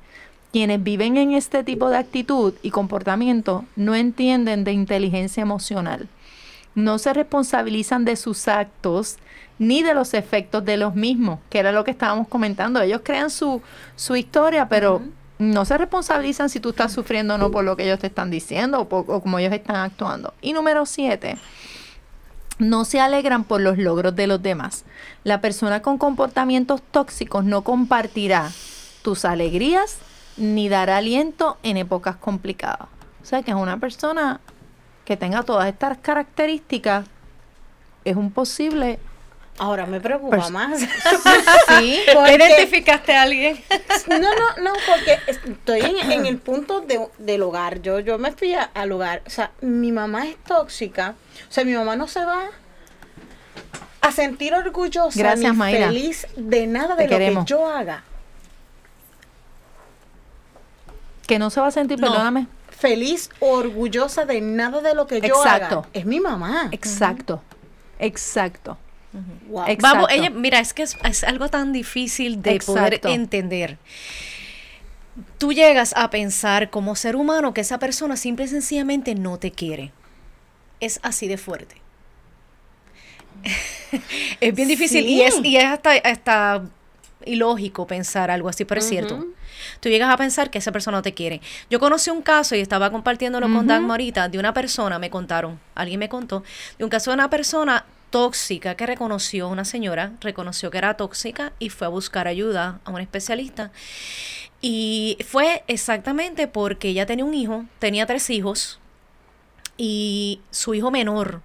Quienes viven en este tipo de actitud y comportamiento no entienden de inteligencia emocional. No se responsabilizan de sus actos ni de los efectos de los mismos, que era lo que estábamos comentando. Ellos crean su, su historia, pero no se responsabilizan si tú estás sufriendo o no por lo que ellos te están diciendo o, por, o como ellos están actuando. Y número siete, no se alegran por los logros de los demás. La persona con comportamientos tóxicos no compartirá tus alegrías ni dará aliento en épocas complicadas. O sea que es una persona que tenga todas estas características, es un posible... Ahora me preocupa Pers- más. Sí, Porque- ¿Identificaste a alguien? No, no, no, porque estoy en, en el punto de- del hogar. Yo, yo me fui a- al hogar. O sea, mi mamá es tóxica. O sea, mi mamá no se va a sentir orgullosa Gracias, ni Mayra. feliz de nada Te de lo queremos. que yo haga. que no se va a sentir, No. perdóname. Feliz o orgullosa de nada de lo que yo Exacto. haga. Es mi mamá. Exacto, exacto. Wow. Vamos, ella, mira, es que es, es algo tan difícil de poder entender. Tú llegas a pensar como ser humano que esa persona simple y sencillamente no te quiere. Es así de fuerte. es bien difícil y es, Sí. y es hasta, hasta ilógico pensar algo así, pero es cierto. Tú llegas a pensar que esa persona no te quiere. Yo conocí un caso y estaba compartiéndolo con Dan Morita de una persona, me contaron, alguien me contó, de un caso de una persona tóxica que reconoció, una señora reconoció que era tóxica y fue a buscar ayuda a un especialista. Y fue exactamente porque ella tenía un hijo, tenía tres hijos, y su hijo menor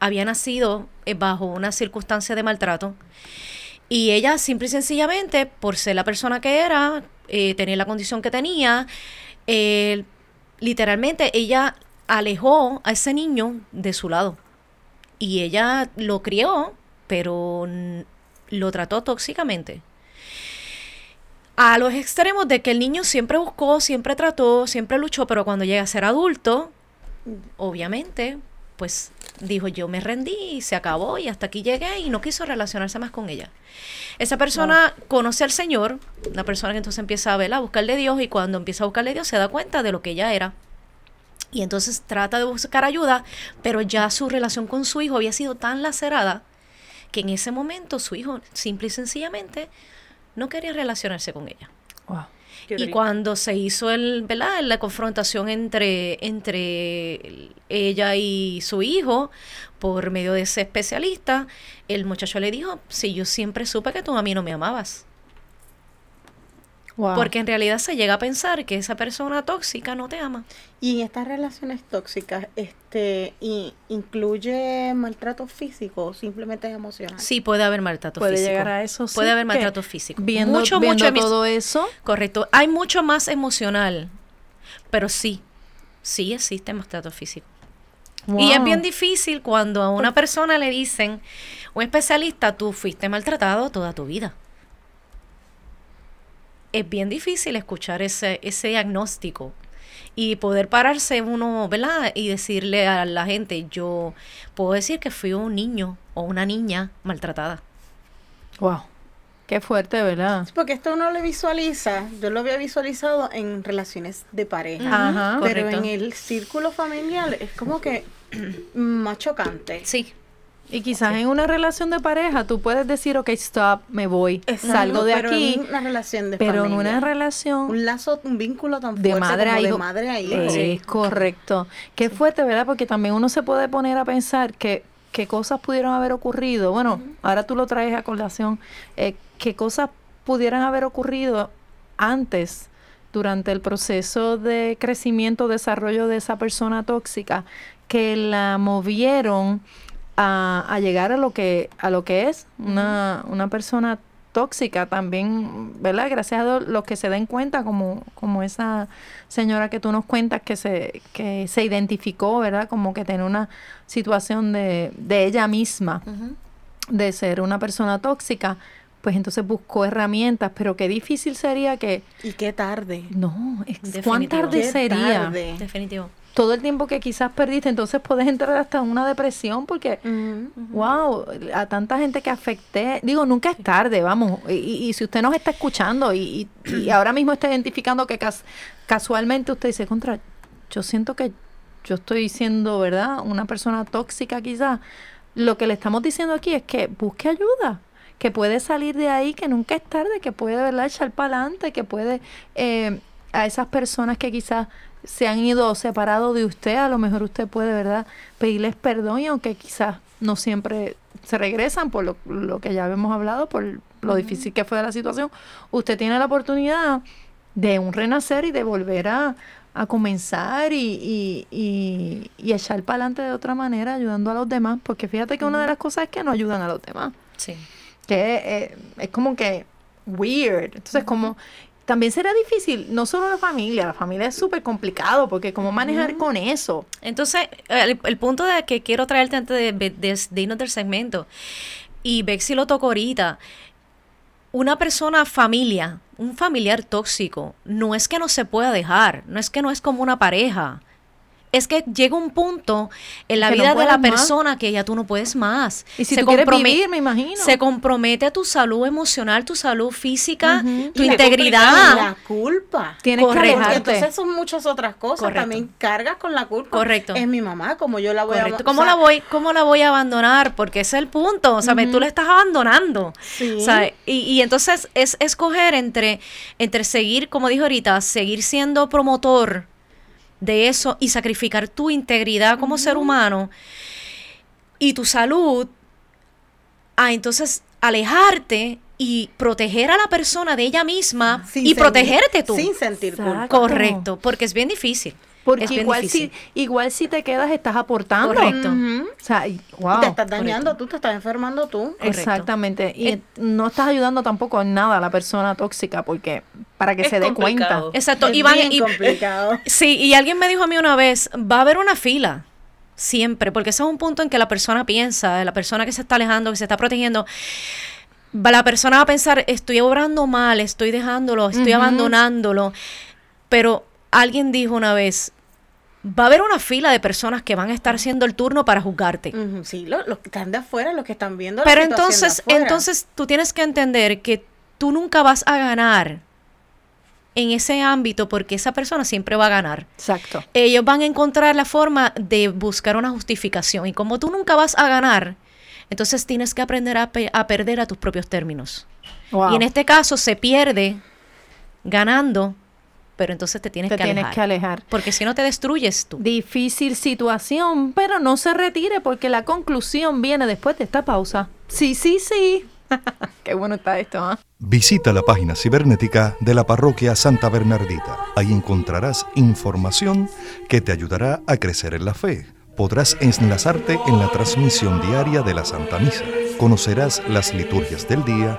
había nacido eh, bajo una circunstancia de maltrato. Y ella simple y sencillamente, por ser la persona que era, eh, tener la condición que tenía, eh, literalmente ella alejó a ese niño de su lado. Y ella lo crió, pero lo trató tóxicamente. A los extremos de que el niño siempre buscó, siempre trató, siempre luchó, pero cuando llega a ser adulto, obviamente, pues dijo yo me rendí y se acabó y hasta aquí llegué y no quiso relacionarse más con ella. Esa persona conoce al Señor, la persona que entonces empieza a verla, a buscarle a Dios y cuando empieza a buscarle a Dios se da cuenta de lo que ella era. Y entonces trata de buscar ayuda, pero ya su relación con su hijo había sido tan lacerada que en ese momento su hijo simple y sencillamente no quería relacionarse con ella. Wow. Y cuando se hizo el, ¿verdad? la confrontación entre, entre ella y su hijo por medio de ese especialista, el muchacho le dijo, sí, yo siempre supe que tú a mí no me amabas. Wow. Porque en realidad se llega a pensar que esa persona tóxica no te ama. Y en estas relaciones tóxicas, este, y incluye maltrato físico o simplemente emocional. Sí, puede haber maltrato puede físico. llegar a eso. sí, Puede haber maltrato físico. Viendo, mucho, viendo mucho todo eso. Correcto. Hay mucho más emocional, pero sí, sí existe maltrato físico. Y es bien difícil cuando a una persona le dicen, un especialista, tú fuiste maltratado toda tu vida. Es bien difícil escuchar ese, ese diagnóstico y poder pararse uno, ¿verdad? Y decirle a la gente, yo puedo decir que fui un niño o una niña maltratada. Wow. Qué fuerte, ¿verdad? Porque esto uno lo visualiza, yo lo había visualizado en relaciones de pareja, Ajá. pero correcto. en el círculo familiar es como que más chocante. Sí, Y quizás en una relación de pareja tú puedes decir, ok, stop, me voy, Exacto, salgo de pero aquí. en una relación de Pero en una relación un lazo, un vínculo tan de fuerte madre como a de madre a hijo. Es correcto. Qué fuerte, ¿verdad? Porque también uno se puede poner a pensar que qué cosas pudieron haber ocurrido. Bueno, ahora tú lo traes a colación. Eh, qué cosas pudieran haber ocurrido antes, durante el proceso de crecimiento, desarrollo de esa persona tóxica, que la movieron a, a llegar a lo que a lo que es una, una persona tóxica también, ¿verdad? Gracias a Dios, los que se den cuenta, como, como esa señora que tú nos cuentas que se, que se identificó, ¿verdad? Como que tiene una situación de, de ella misma, de ser una persona tóxica, pues entonces buscó herramientas, pero qué difícil sería que, Y qué tarde. no, es-. ¿cuán tarde Qué sería? tarde. definitivo. Todo el tiempo que quizás perdiste, entonces puedes entrar hasta en una depresión porque Ujú. Wow, a tanta gente que afecté. Digo, nunca es tarde, vamos. Y, y- y si usted nos está escuchando y, y- y ahora mismo está identificando que cas- casualmente usted dice, contra, yo siento que yo estoy siendo, ¿verdad? Una persona tóxica quizás. Lo que le estamos diciendo aquí es que busque ayuda, que puede salir de ahí, que nunca es tarde, que puede, ¿verdad? Echar para adelante, que puede eh, a esas personas que quizás se han ido separado de usted, a lo mejor usted puede, ¿verdad? Pedirles perdón y aunque quizás no siempre se regresan por lo, lo que ya habíamos hablado, por lo difícil que fue la situación, usted tiene la oportunidad de un renacer y de volver a, a comenzar y, y, y, y echar para adelante de otra manera, ayudando a los demás, porque fíjate que una de las cosas es que no ayudan a los demás Sí. que eh, es como que weird. Entonces, como también será difícil, no solo la familia, la familia es súper complicado, porque cómo manejar con eso. Entonces, el, el punto de que quiero traerte antes de, de, de- de irnos del segmento, y Bexy lo tocó ahorita, una persona familia, un familiar tóxico, no es que no se pueda dejar, no es que no es como una pareja. Es que llega un punto en la Que no vida de la más. persona que ya tú no puedes más. Y si Se tú vivir, me imagino. Se compromete a tu salud emocional, tu salud física, tu Y integridad. La culpa. Tienes Correcto. que Porque alejarte. entonces son muchas otras cosas. Correcto. También cargas con la culpa. Correcto. Es mi mamá, como yo la voy Correcto. a ¿Cómo, o sea, la voy, ¿Cómo la voy a abandonar? Porque ese es el punto. O sea, Tú la estás abandonando. Sí. ¿sabe? Y, y entonces es escoger entre, entre seguir, como dijo ahorita, seguir siendo promotor de eso y sacrificar tu integridad como ser humano y tu salud, a entonces alejarte y proteger a la persona de ella misma sin y protegerte tú. Sin sentir culpa. Correcto, porque es bien difícil. Porque es igual difícil. si, igual si te quedas, estás aportando. Correcto. O sea, wow. Te estás dañando tú, te estás enfermando tú. Correcto. Exactamente. Y Eh, no estás ayudando tampoco en nada a la persona tóxica, porque para que se dé cuenta. Exacto. Es y van- bien y- complicado. Sí, y alguien me dijo a mí una vez, va a haber una fila, siempre, porque ese es un punto en que la persona piensa, la persona que se está alejando, que se está protegiendo, va- la persona va a pensar, estoy obrando mal, estoy dejándolo, estoy abandonándolo, pero alguien dijo una vez, va a haber una fila de personas que van a estar haciendo el turno para juzgarte. Sí, lo- los, que están de afuera, los que están viendo Pero entonces, entonces tú tienes que entender que tú nunca vas a ganar en ese ámbito porque esa persona siempre va a ganar Exacto. ellos van a encontrar la forma de buscar una justificación. Y como tú nunca vas a ganar, Entonces tienes que aprender a, pe- a perder a tus propios términos. Wow. Y en este caso se pierde ganando, pero entonces te tienes te que tienes alejar. que alejar. Porque si no te destruyes tú. Difícil situación, pero no se retire porque la conclusión viene después de esta pausa. Sí, sí, sí. Qué bueno está esto, ¿ah? Visita la página cibernética de la parroquia Santa Bernardita. Ahí encontrarás información que te ayudará a crecer en la fe. Podrás enlazarte en la transmisión diaria de la Santa Misa. Conocerás las liturgias del día,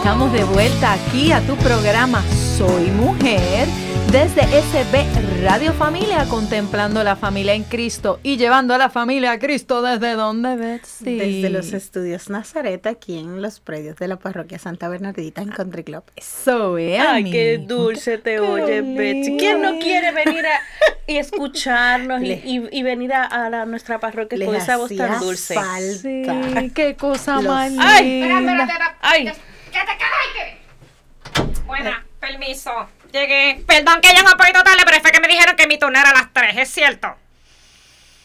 estamos de vuelta aquí a tu programa Soy Mujer desde SB Radio Familia, contemplando la familia en Cristo y llevando a la familia a Cristo desde donde Betsy. Desde los estudios Nazaret, aquí en los predios de la parroquia Santa Bernardita en Country Club. Eso es, Ay, qué dulce te Qué oye, Betsy. ¿Quién no lindo. quiere venir a y escucharnos y, Le- y- y venir a, a la- nuestra parroquia con esa voz tan dulce? falta. Sí, qué cosa Los- más Ay, linda. Ay, ¡Que te calaste! Buena, permiso. Llegué. Perdón que ya no he podido tarde, pero fue que me dijeron que mi turno era a las 3, ¿es cierto?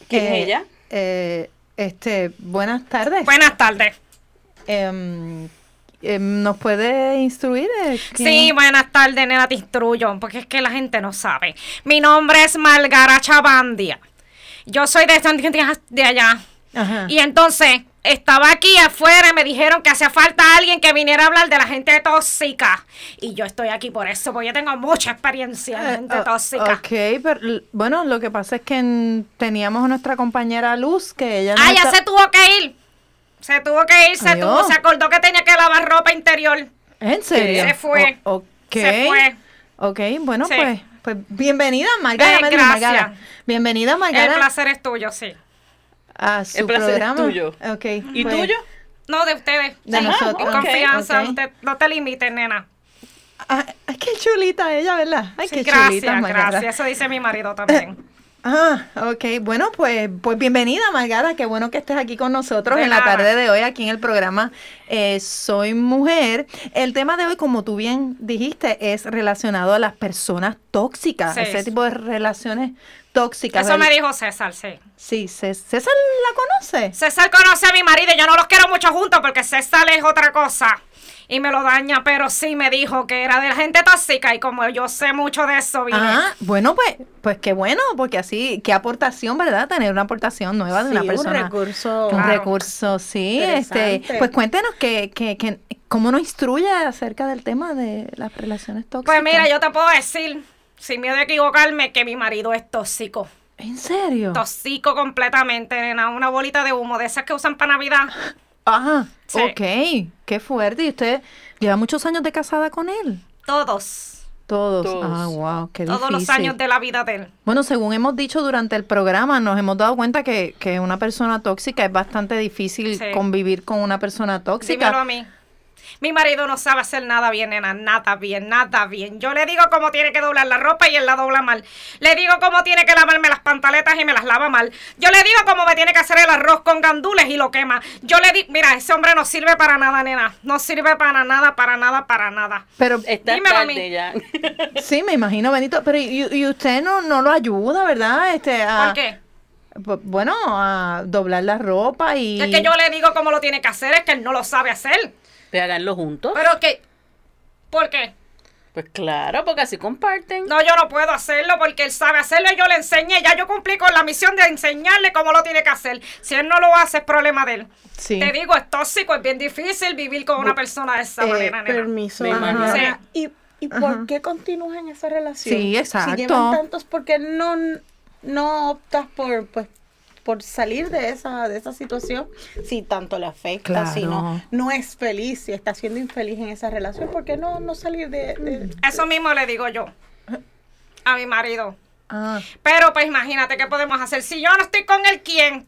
¿quién Eh, es ella? eh, este, buenas tardes. Buenas tardes. Em, em, ¿Nos puede instruir? eh, Sí, buenas tardes, nena, te instruyo, porque es que la gente no sabe. Mi nombre es Margara Chabandia. Yo soy de, de allá. Ajá. Y entonces estaba aquí afuera y me dijeron que hacía falta alguien que viniera a hablar de la gente tóxica. Y yo estoy aquí por eso, porque yo tengo mucha experiencia en Eh, gente tóxica. Ok, pero bueno, lo que pasa es que en- teníamos a nuestra compañera Luz, que ella no Ah, ya se tuvo que ir. Se tuvo que ir, se tuvo, se acordó que tenía que lavar ropa interior. ¿En serio? Se fue. O- ok. Se fue. Ok, bueno, Sí. pues, pues bienvenida, Margara. Eh. Bienvenida, El Margara, placer es tuyo, sí. A su El placer es programa. tuyo. Ok. ¿Y pues, tuyo? No, de ustedes. De Sí, nosotros. En confianza. usted- no te limites, nena. ah, Ay, qué chulita ella, ¿verdad? Ay, Sí, qué gracias, chulita, Margara. gracias. Eso dice mi marido también. Ah, ok. Bueno, pues, pues bienvenida, Margara. Qué bueno que estés aquí con nosotros De en la tarde de hoy, aquí en el programa eh, Soy Mujer. El tema de hoy, como tú bien dijiste, es relacionado a las personas tóxicas, Sí. ese tipo de relaciones tóxicas. Eso me dijo César, sí. Sí, Cés- César la conoce. César conoce a mi marido y yo no los quiero mucho juntos porque César es otra cosa. Y me lo daña, pero sí me dijo que era de la gente tóxica y como yo sé mucho de eso, vine. Ah, bueno, pues, pues qué bueno, porque así, qué aportación, ¿verdad? Tener una aportación nueva de Sí, una un persona. recurso. Un Claro. recurso, sí. Este, pues cuéntenos que, que, que, cómo nos instruye acerca del tema de las relaciones tóxicas. Pues mira, yo te puedo decir, sin miedo a equivocarme, que mi marido es tóxico. ¿En serio? Tóxico completamente, nena. Una bolita de humo de esas que usan para Navidad. Ah, Sí. ok. Qué fuerte. ¿Y usted lleva muchos años de casada con él? Todos. Todos. Todos. Ah, wow, qué Todos los años de la vida de él. Bueno, según hemos dicho durante el programa, nos hemos dado cuenta que, que una persona tóxica es bastante difícil Sí. convivir con una persona tóxica. Dímelo a mí. Mi marido no sabe hacer nada bien, nena, nada bien, nada bien. Yo le digo cómo tiene que doblar la ropa y él la dobla mal. Le digo cómo tiene que lavarme las pantaletas y me las lava mal. Yo le digo cómo me tiene que hacer el arroz con gandules y lo quema. Yo le digo, mira, ese hombre no sirve para nada, nena. No sirve para nada, para nada, para nada. Pero Está dímelo a mí. tarde ya. sí, me imagino, Benito. Pero y, y usted no, no lo ayuda, ¿verdad? Este, a, ¿Por qué? bu- Bueno, a doblar la ropa y... Es que yo le digo cómo lo tiene que hacer, es que él no lo sabe hacer. Pues háganlo juntos. Pero que, ¿por qué? Pues claro, porque así comparten. No, yo no puedo hacerlo porque él sabe hacerlo y yo le enseñé. Ya yo cumplí con la misión de enseñarle cómo lo tiene que hacer. Si él no lo hace, es problema de él. Sí. Te digo, es tóxico, es bien difícil vivir con una persona de esa Eh, manera, nena. permiso. ¿Y, y por qué continúas en esa relación? Sí, exacto. Si llevan tantos, ¿por qué no, no optas por, pues, por salir de esa, de esa situación? Si tanto le afecta, si no, no es feliz, si está siendo infeliz en esa relación, ¿por qué no, no salir de, de- Eso mismo le digo yo a mi marido. Ah, Pero pues imagínate qué podemos hacer. Si yo no estoy con el quién,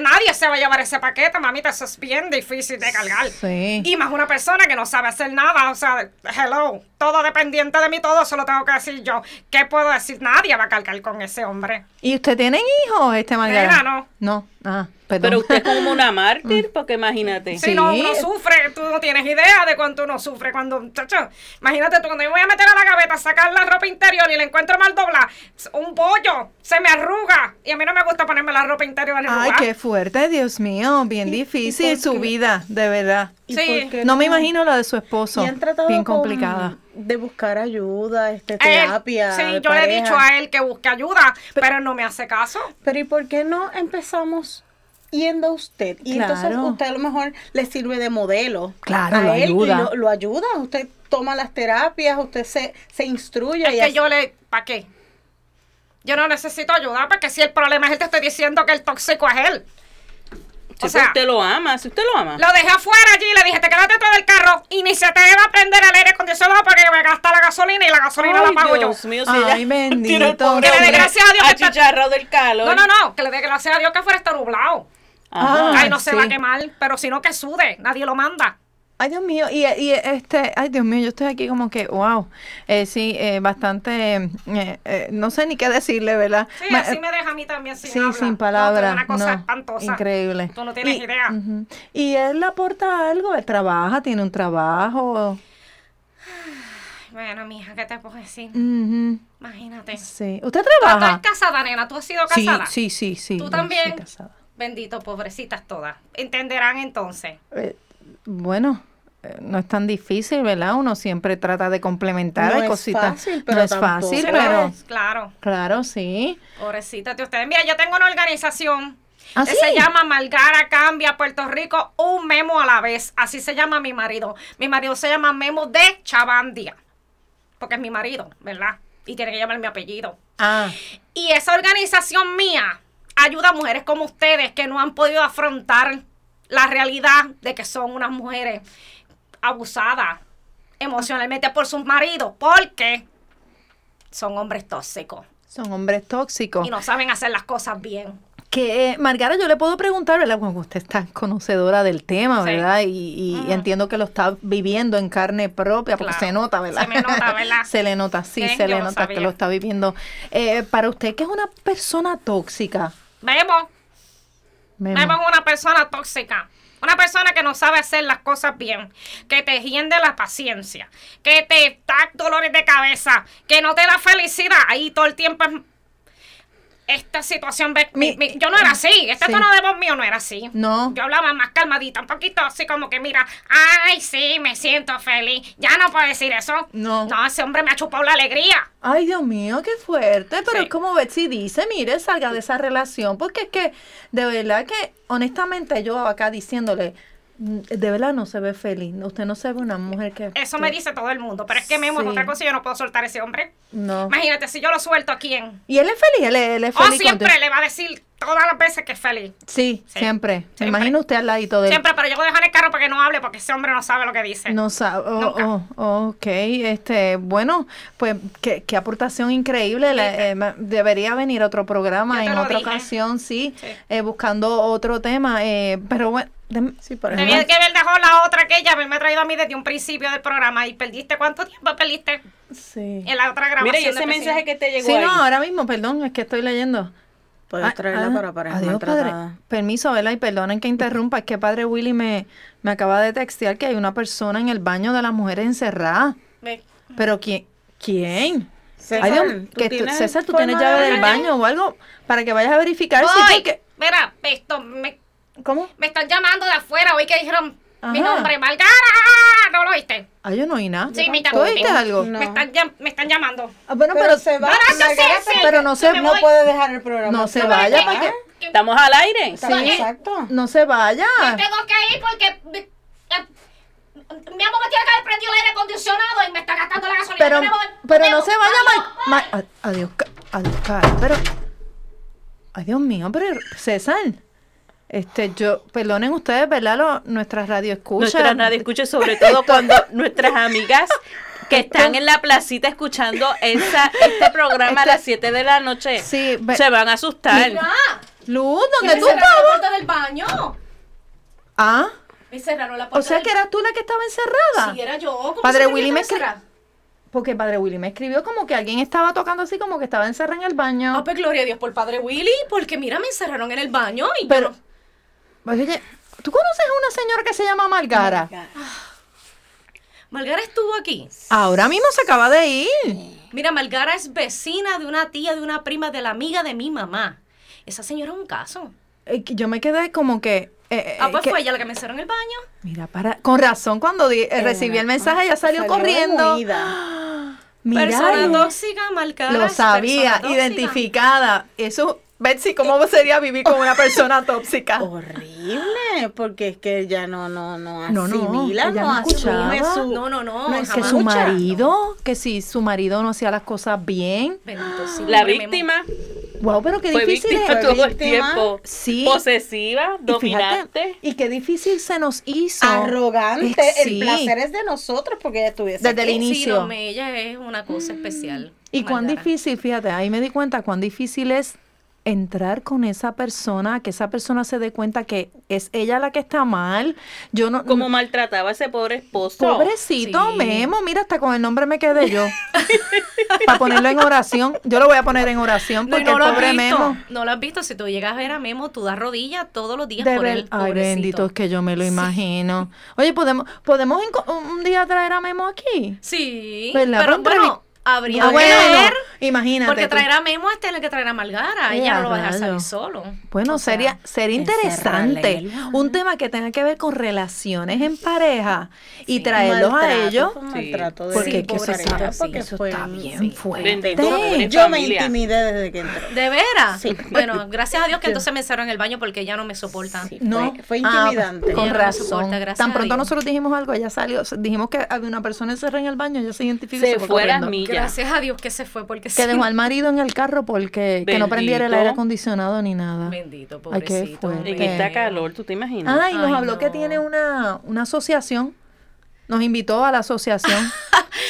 nadie se va a llevar ese paquete, mamita. Eso es bien difícil de cargar. sí. Y más una persona que no sabe hacer nada. O sea, hello, todo dependiente de mí, todo se lo tengo que decir yo. ¿Qué puedo decir? Nadie va a cargar con ese hombre. ¿Y usted tiene hijos, este Margarita? No. No, ah, perdón. Pero usted es como una mártir, porque imagínate. Si no, Sí. uno sufre, tú no tienes idea de cuánto uno sufre cuando, chacho, imagínate tú, cuando yo me voy a meter a la gaveta, a sacar la ropa interior y la encuentro mal doblada, un bollo, se me arruga, y a mí no me gusta ponerme la ropa interior Ay, qué fuerte, Dios mío, bien difícil su vida, de verdad. ¿Y Sí. No me imagino la de su esposo, Y han tratado bien con- complicada. de buscar ayuda, este, Él- terapia. sí, yo le he dicho a él que busque ayuda, pero no me hace caso. Pero ¿y por qué no empezamos yendo a usted? Y entonces usted a lo mejor le sirve de modelo. Claro, a lo él ayuda. Y lo, lo ayuda. Usted toma las terapias, usted se, se instruye. Es y que yo le, ¿para qué? Yo no necesito ayuda porque si el problema es él, te estoy diciendo que el tóxico es él. Si o sea- usted lo ama, si usted lo ama. Lo dejé afuera allí y le dije, te quedaste dentro del carro y ni se te va a prender el aire acondicionado porque me gasta la gasolina y la gasolina la pago Dios yo. mío, si Ay, ella bendito. el pobre Que le dé gracias a Dios que está- del calor. No, no, no, que le dé gracias a Dios que afuera está nublado. Ajá. Ah, Ay, no se va a quemar, pero si no que sude, nadie lo manda. Ay, Dios mío, y, y este, ay, Dios mío, yo estoy aquí como que, wow, eh, sí, eh, bastante, eh, eh, no sé ni qué decirle, ¿verdad? Sí, Ma- así me deja a mí también sin sí, habla. sin No, palabras, una cosa no, espantosa. increíble. Tú no tienes Y- idea. ujú. Y él aporta algo, él trabaja, tiene un trabajo, Bueno, mija, ¿qué te puedo decir? ujú, Imagínate. sí. ¿Usted ¿Tú trabaja? estás casada, nena? ¿Tú has sido Sí, casada? sí, sí, sí. ¿Tú yo también? soy casada. Bendito, pobrecitas todas. Entenderán entonces. Eh, bueno, eh, no es tan difícil, ¿verdad? Uno siempre trata de complementar No hay es cositas. fácil, no pero es tampoco. fácil, pero Claro. claro, sí. Pobrecitas de ustedes. Mira, yo tengo una organización ¿Ah, que sí? se llama Malgara Cambia Puerto Rico, un memo a la vez. Así se llama mi marido. Mi marido se llama Memo de Chabandia. Porque es mi marido, ¿verdad? Y tiene que llamar mi apellido. Ah, Y esa organización mía ayuda a mujeres como ustedes que no han podido afrontar la realidad de que son unas mujeres abusadas emocionalmente por sus maridos porque son hombres tóxicos son hombres tóxicos. y no saben hacer las cosas bien. Que, eh, Margara, yo le puedo preguntar, ¿verdad? Como usted es tan conocedora del tema, Sí. ¿verdad? Y, y Ujú. entiendo que lo está viviendo en carne propia, porque Claro. se nota, ¿verdad? Se me nota, ¿verdad? se le nota, sí, se le nota que lo está viviendo. Eh, para usted, ¿qué es una persona tóxica? Memo, Memo. Memo es una persona tóxica. Una persona que no sabe hacer las cosas bien, que te hiende la paciencia, que te da dolores de cabeza, que no te da felicidad. Ahí todo el tiempo es... Esta situación, mi- Mi- yo no era así, este Sí. tono de voz mío no era así. No. Yo hablaba más calmadita, un poquito así como que, mira, ay, sí, me siento feliz. Ya no puedo decir eso. No. No, ese hombre me ha chupado la alegría. Ay, Dios mío, qué fuerte. Pero Sí. es como Betsy dice, mire, salga de esa relación. Porque es que, de verdad que, honestamente, yo acá diciéndole, de verdad no se ve feliz. Usted no se ve una mujer que... Eso que- me dice todo el mundo. Pero es que Memo es otra cosa y yo no puedo soltar a ese hombre. No. Imagínate, si yo lo suelto a quién. Y él es feliz, él, es- él es O feliz. siempre contigo. le va a decir todas las veces que es feliz. Sí, Sí, siempre. Me siempre. imagino usted al ladito de él. Siempre, pero yo voy a dejar el carro para que no hable porque ese hombre no sabe lo que dice. No sabe. oh, Nunca. oh, ok, este, bueno, pues qué, qué aportación increíble. Le- eh, debería venir otro programa en otra dije. ocasión, sí, Sí. eh, buscando otro tema. eh, pero bueno, Sí, por Debía que haber dejado la otra que ella haberme traído a mí desde un principio del programa y perdiste cuánto tiempo perdiste sí. en la otra grabación. Y de ese mensaje que te llegó Sí, ahí. no, ahora mismo, perdón, es que estoy leyendo. Puedes Ah, traerla ah, para parejas adiós, padre. Permiso, ¿verdad? Y perdonen que interrumpa, es que padre Willy me, me acaba de textear que hay una persona en el baño de las mujeres encerrada. Ve. Pero ¿quién? ¿Quién? César, Ay, Dios, ¿tú que tú- César, tú tienes de llave del baño o algo para que vayas a verificar. Voy. porque- Mira, esto, me, ¿Cómo? me están llamando de afuera hoy que dijeron mi nombre, Margara. ¿No lo oíste? Ah, yo no oí nada. Sí, mi ¿Tú tampoco. oíste algo? No. Me, están, me están llamando. Ah, bueno, Pero, pero, se va. Margarita, sí. pero no se, No voy. puede dejar el programa. no se vaya para que Estamos al aire. Sí, exacto. no se vaya. Me tengo que ir porque mi, eh, mi amor me tiene que haber prendido el aire acondicionado y me está gastando la gasolina. Pero, pero Me no se vaya, a- adiós, adiós, cara, pero, ay Dios mío, pero César, este, yo, perdonen ustedes, ¿verdad? Lo, nuestras radio escucha. Nuestra radio escucha sobre todo cuando nuestras amigas que están en la placita escuchando esa, este programa a las 7 de la noche, Sí, ve- se van a asustar. Luz, ¿Dónde ¿dónde tú cerraron la estabas? puerta del baño? Ah, Me cerraron la puerta o sea del que eras tú la que estaba encerrada. Sí, era yo. ¿Cómo Padre Willy me encerrada? Porque Padre Willy me escribió como que alguien estaba tocando así, como que estaba encerrada en el baño. Ah, pues gloria a Dios por Padre Willy, porque mira, me encerraron en el baño y Pero- yo no- Oye, ¿tú conoces a una señora que se llama Margara? Malgara estuvo aquí. Ahora mismo se acaba de ir. Mira, Malgara es vecina de una tía, de una prima, de la amiga de mi mamá. Esa señora es un caso. Eh, que Yo me quedé como que... eh, Ah, eh, pues que- fue ella la que me encerró en el baño. Mira, para, con razón, cuando di- eh, recibí el mensaje, ella salió, corriendo. Mira, persona Luz, tóxica, Malgara. lo sabía, tóxica. identificada. Eso, Betsy, ¿cómo sería vivir con una persona tóxica? Horrible, porque es que ella no, no, no No, no, asimila, ella no, no escuchaba. asume su... No, no, no. No es que su escucha. marido, que si su marido no hacía las cosas bien. Bendito sí, La víctima Wow, pero qué fue difícil víctima es. todo el víctima. tiempo. Sí. Posesiva, Y fíjate, dominante. y qué difícil se nos hizo. Arrogante, Eh, el placer es de nosotros porque ella estuviese Desde el aquí. inicio. Sí, no, me- ella es una cosa especial. Y cuán difícil, fíjate, ahí me di cuenta cuán difícil es entrar con esa persona, que esa persona se dé cuenta que es ella la que está mal. Yo no Como maltrataba a ese pobre esposo. Pobrecito Sí. Memo, mira, hasta con el nombre me quedé yo. Para ponerlo en oración. Yo lo voy a poner en oración porque no el pobre visto. Memo. No lo has visto. Si tú llegas a ver a Memo, tú das rodillas todos los días De por él. Ay, bendito, es que yo me lo imagino. Oye, ¿podemos, podemos un día traer a Memo aquí? Sí. ¿Verdad? Pero bueno, habría Ah, que bueno, ver. imagínate. Porque tú. traer a Memo es tener que traer a Malgara. Ella a no lo va a dejar salir solo. Bueno, O sea, sería, sería interesante el un tema que tenga que ver con relaciones en pareja y Sí. traerlos a ellos. Sí. Porque Sí, que eso está, sí, porque eso fue- está bien sí. fuerte. Yo me intimidé desde que entró. ¿De veras? Sí. Bueno, gracias a Dios que entonces me encerró en el baño porque ella no me soporta. Sí, No, fue, fue Ah, intimidante. con Ella no me razón. soporta, gracias Tan a pronto Dios. nosotros dijimos algo, ella salió, dijimos que había una persona encerrada en el baño, ella se identificó y Se fue las millas. Gracias a Dios que se fue porque Que sí. dejó al marido en el carro porque que no prendiera el aire acondicionado ni nada. Bendito, Ay, qué pobrecito. fuerte. En Ok. esta calor, ¿tú te imaginas? Ay, nos Ay, habló que no. tiene una, una asociación. Nos invitó a la asociación.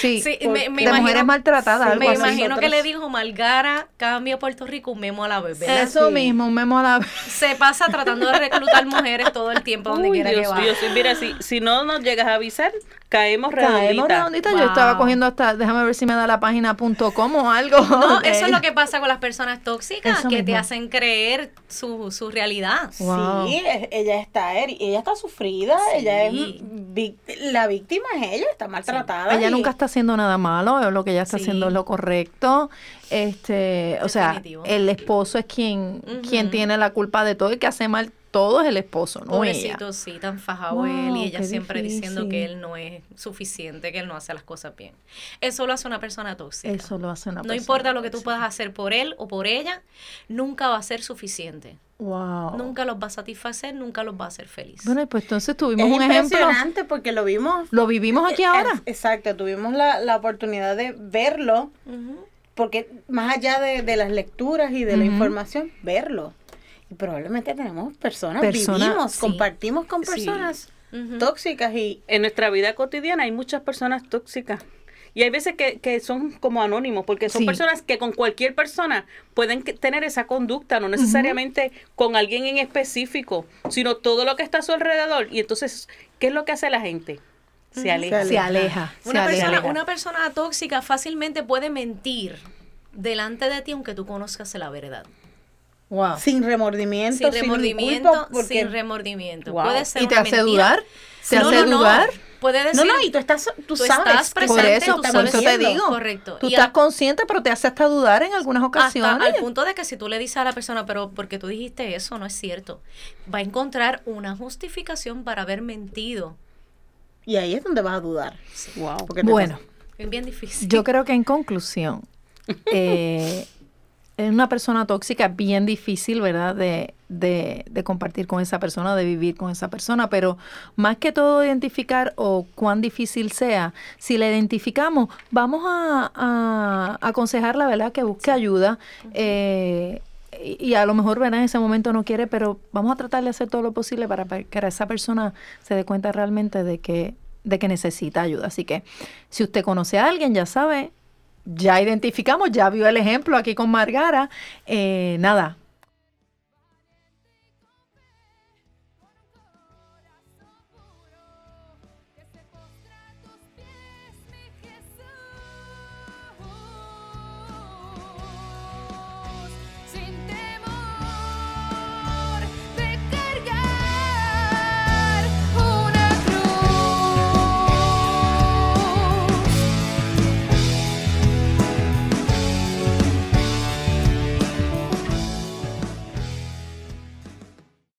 Sí, Sí, por- me, me de imagino, mujeres maltratadas, Sí, algo me así. imagino que le dijo Malgara, cambia Puerto Rico, un memo a la vez, ¿verdad? Eso Sí. mismo, un memo a la vez. Se pasa tratando de reclutar mujeres todo el tiempo donde Uy, quiera que Dios va. mío, sí, mira, si, si no nos llegas a avisar, caemos Caemos redondita. redondita. Yo Wow. estaba cogiendo hasta, déjame ver si me da la página punto com o algo. No, Ok. eso es lo que pasa con las personas tóxicas, Eso que te mismo. hacen creer su, su realidad. Wow. Sí, es- ella está ella está sufrida, Sí. ella es la víctima es ella, está maltratada. Ella y- nunca está haciendo nada malo, lo que ella está Sí. haciendo es lo correcto. Este, o sea, Definitivo. el esposo es quien, quien tiene la culpa de todo y que hace mal todo es el esposo, no ella. Pobrecito, sí, tan fajado Wow, él y ella siempre diciendo que él no es suficiente, que él no hace las cosas bien. Eso lo hace una persona tóxica. Eso lo hace una no persona importa lo que tú puedas hacer por él o por ella, nunca va a ser suficiente. Wow. Nunca los va a satisfacer, nunca los va a hacer feliz. Bueno, pues entonces es tuvimos un ejemplo. impresionante porque lo vimos Lo vivimos aquí ahora. Es- Exacto, tuvimos la, la oportunidad de verlo, porque más allá de, de las lecturas y de la información, verlo. Probablemente tenemos personas, Persona- vivimos, sí. compartimos con Sí. personas tóxicas y En nuestra vida cotidiana hay muchas personas tóxicas. Y hay veces que, que son como anónimos, porque son Sí. personas que con cualquier persona pueden que- tener esa conducta, no necesariamente con alguien en específico, sino todo lo que está a su alrededor. Y entonces, ¿qué es lo que hace la gente? Se aleja. Se aleja. se Una aleja. persona, una persona tóxica fácilmente puede mentir delante de ti aunque tú conozcas la verdad. Wow. sin remordimiento, Sin sin remordimiento, culpa, porque- sin remordimiento. Wow. Puede ser ¿Y te una hace mentira. dudar? ¿Te No, hace no, no. dudar? Puede decir, No, no, y tú estás, tú, tú sabes. estás presente, Por eso, tú por eso te digo. Correcto. Tú Y estás a- consciente, pero te hace hasta dudar en algunas hasta ocasiones. al punto de que si tú le dices a la persona, pero porque tú dijiste eso, no es cierto, va a encontrar una justificación para haber mentido. Y ahí es donde vas a dudar. Wow. porque Bueno, Es bien difícil. yo creo que en conclusión, eh, una persona tóxica bien difícil, ¿verdad? De, de, de compartir con esa persona, de vivir con esa persona, pero más que todo identificar o cuán difícil sea, si la identificamos, vamos a, a aconsejarla, ¿verdad? Que busque ayuda. eh, y a lo mejor, ¿verdad? En ese momento no quiere, pero vamos a tratar de hacer todo lo posible para pa- que esa persona se dé cuenta realmente de que de que necesita ayuda. Así que si usted conoce a alguien, ya sabe, ya identificamos, ya vio el ejemplo aquí con Margara, eh, nada,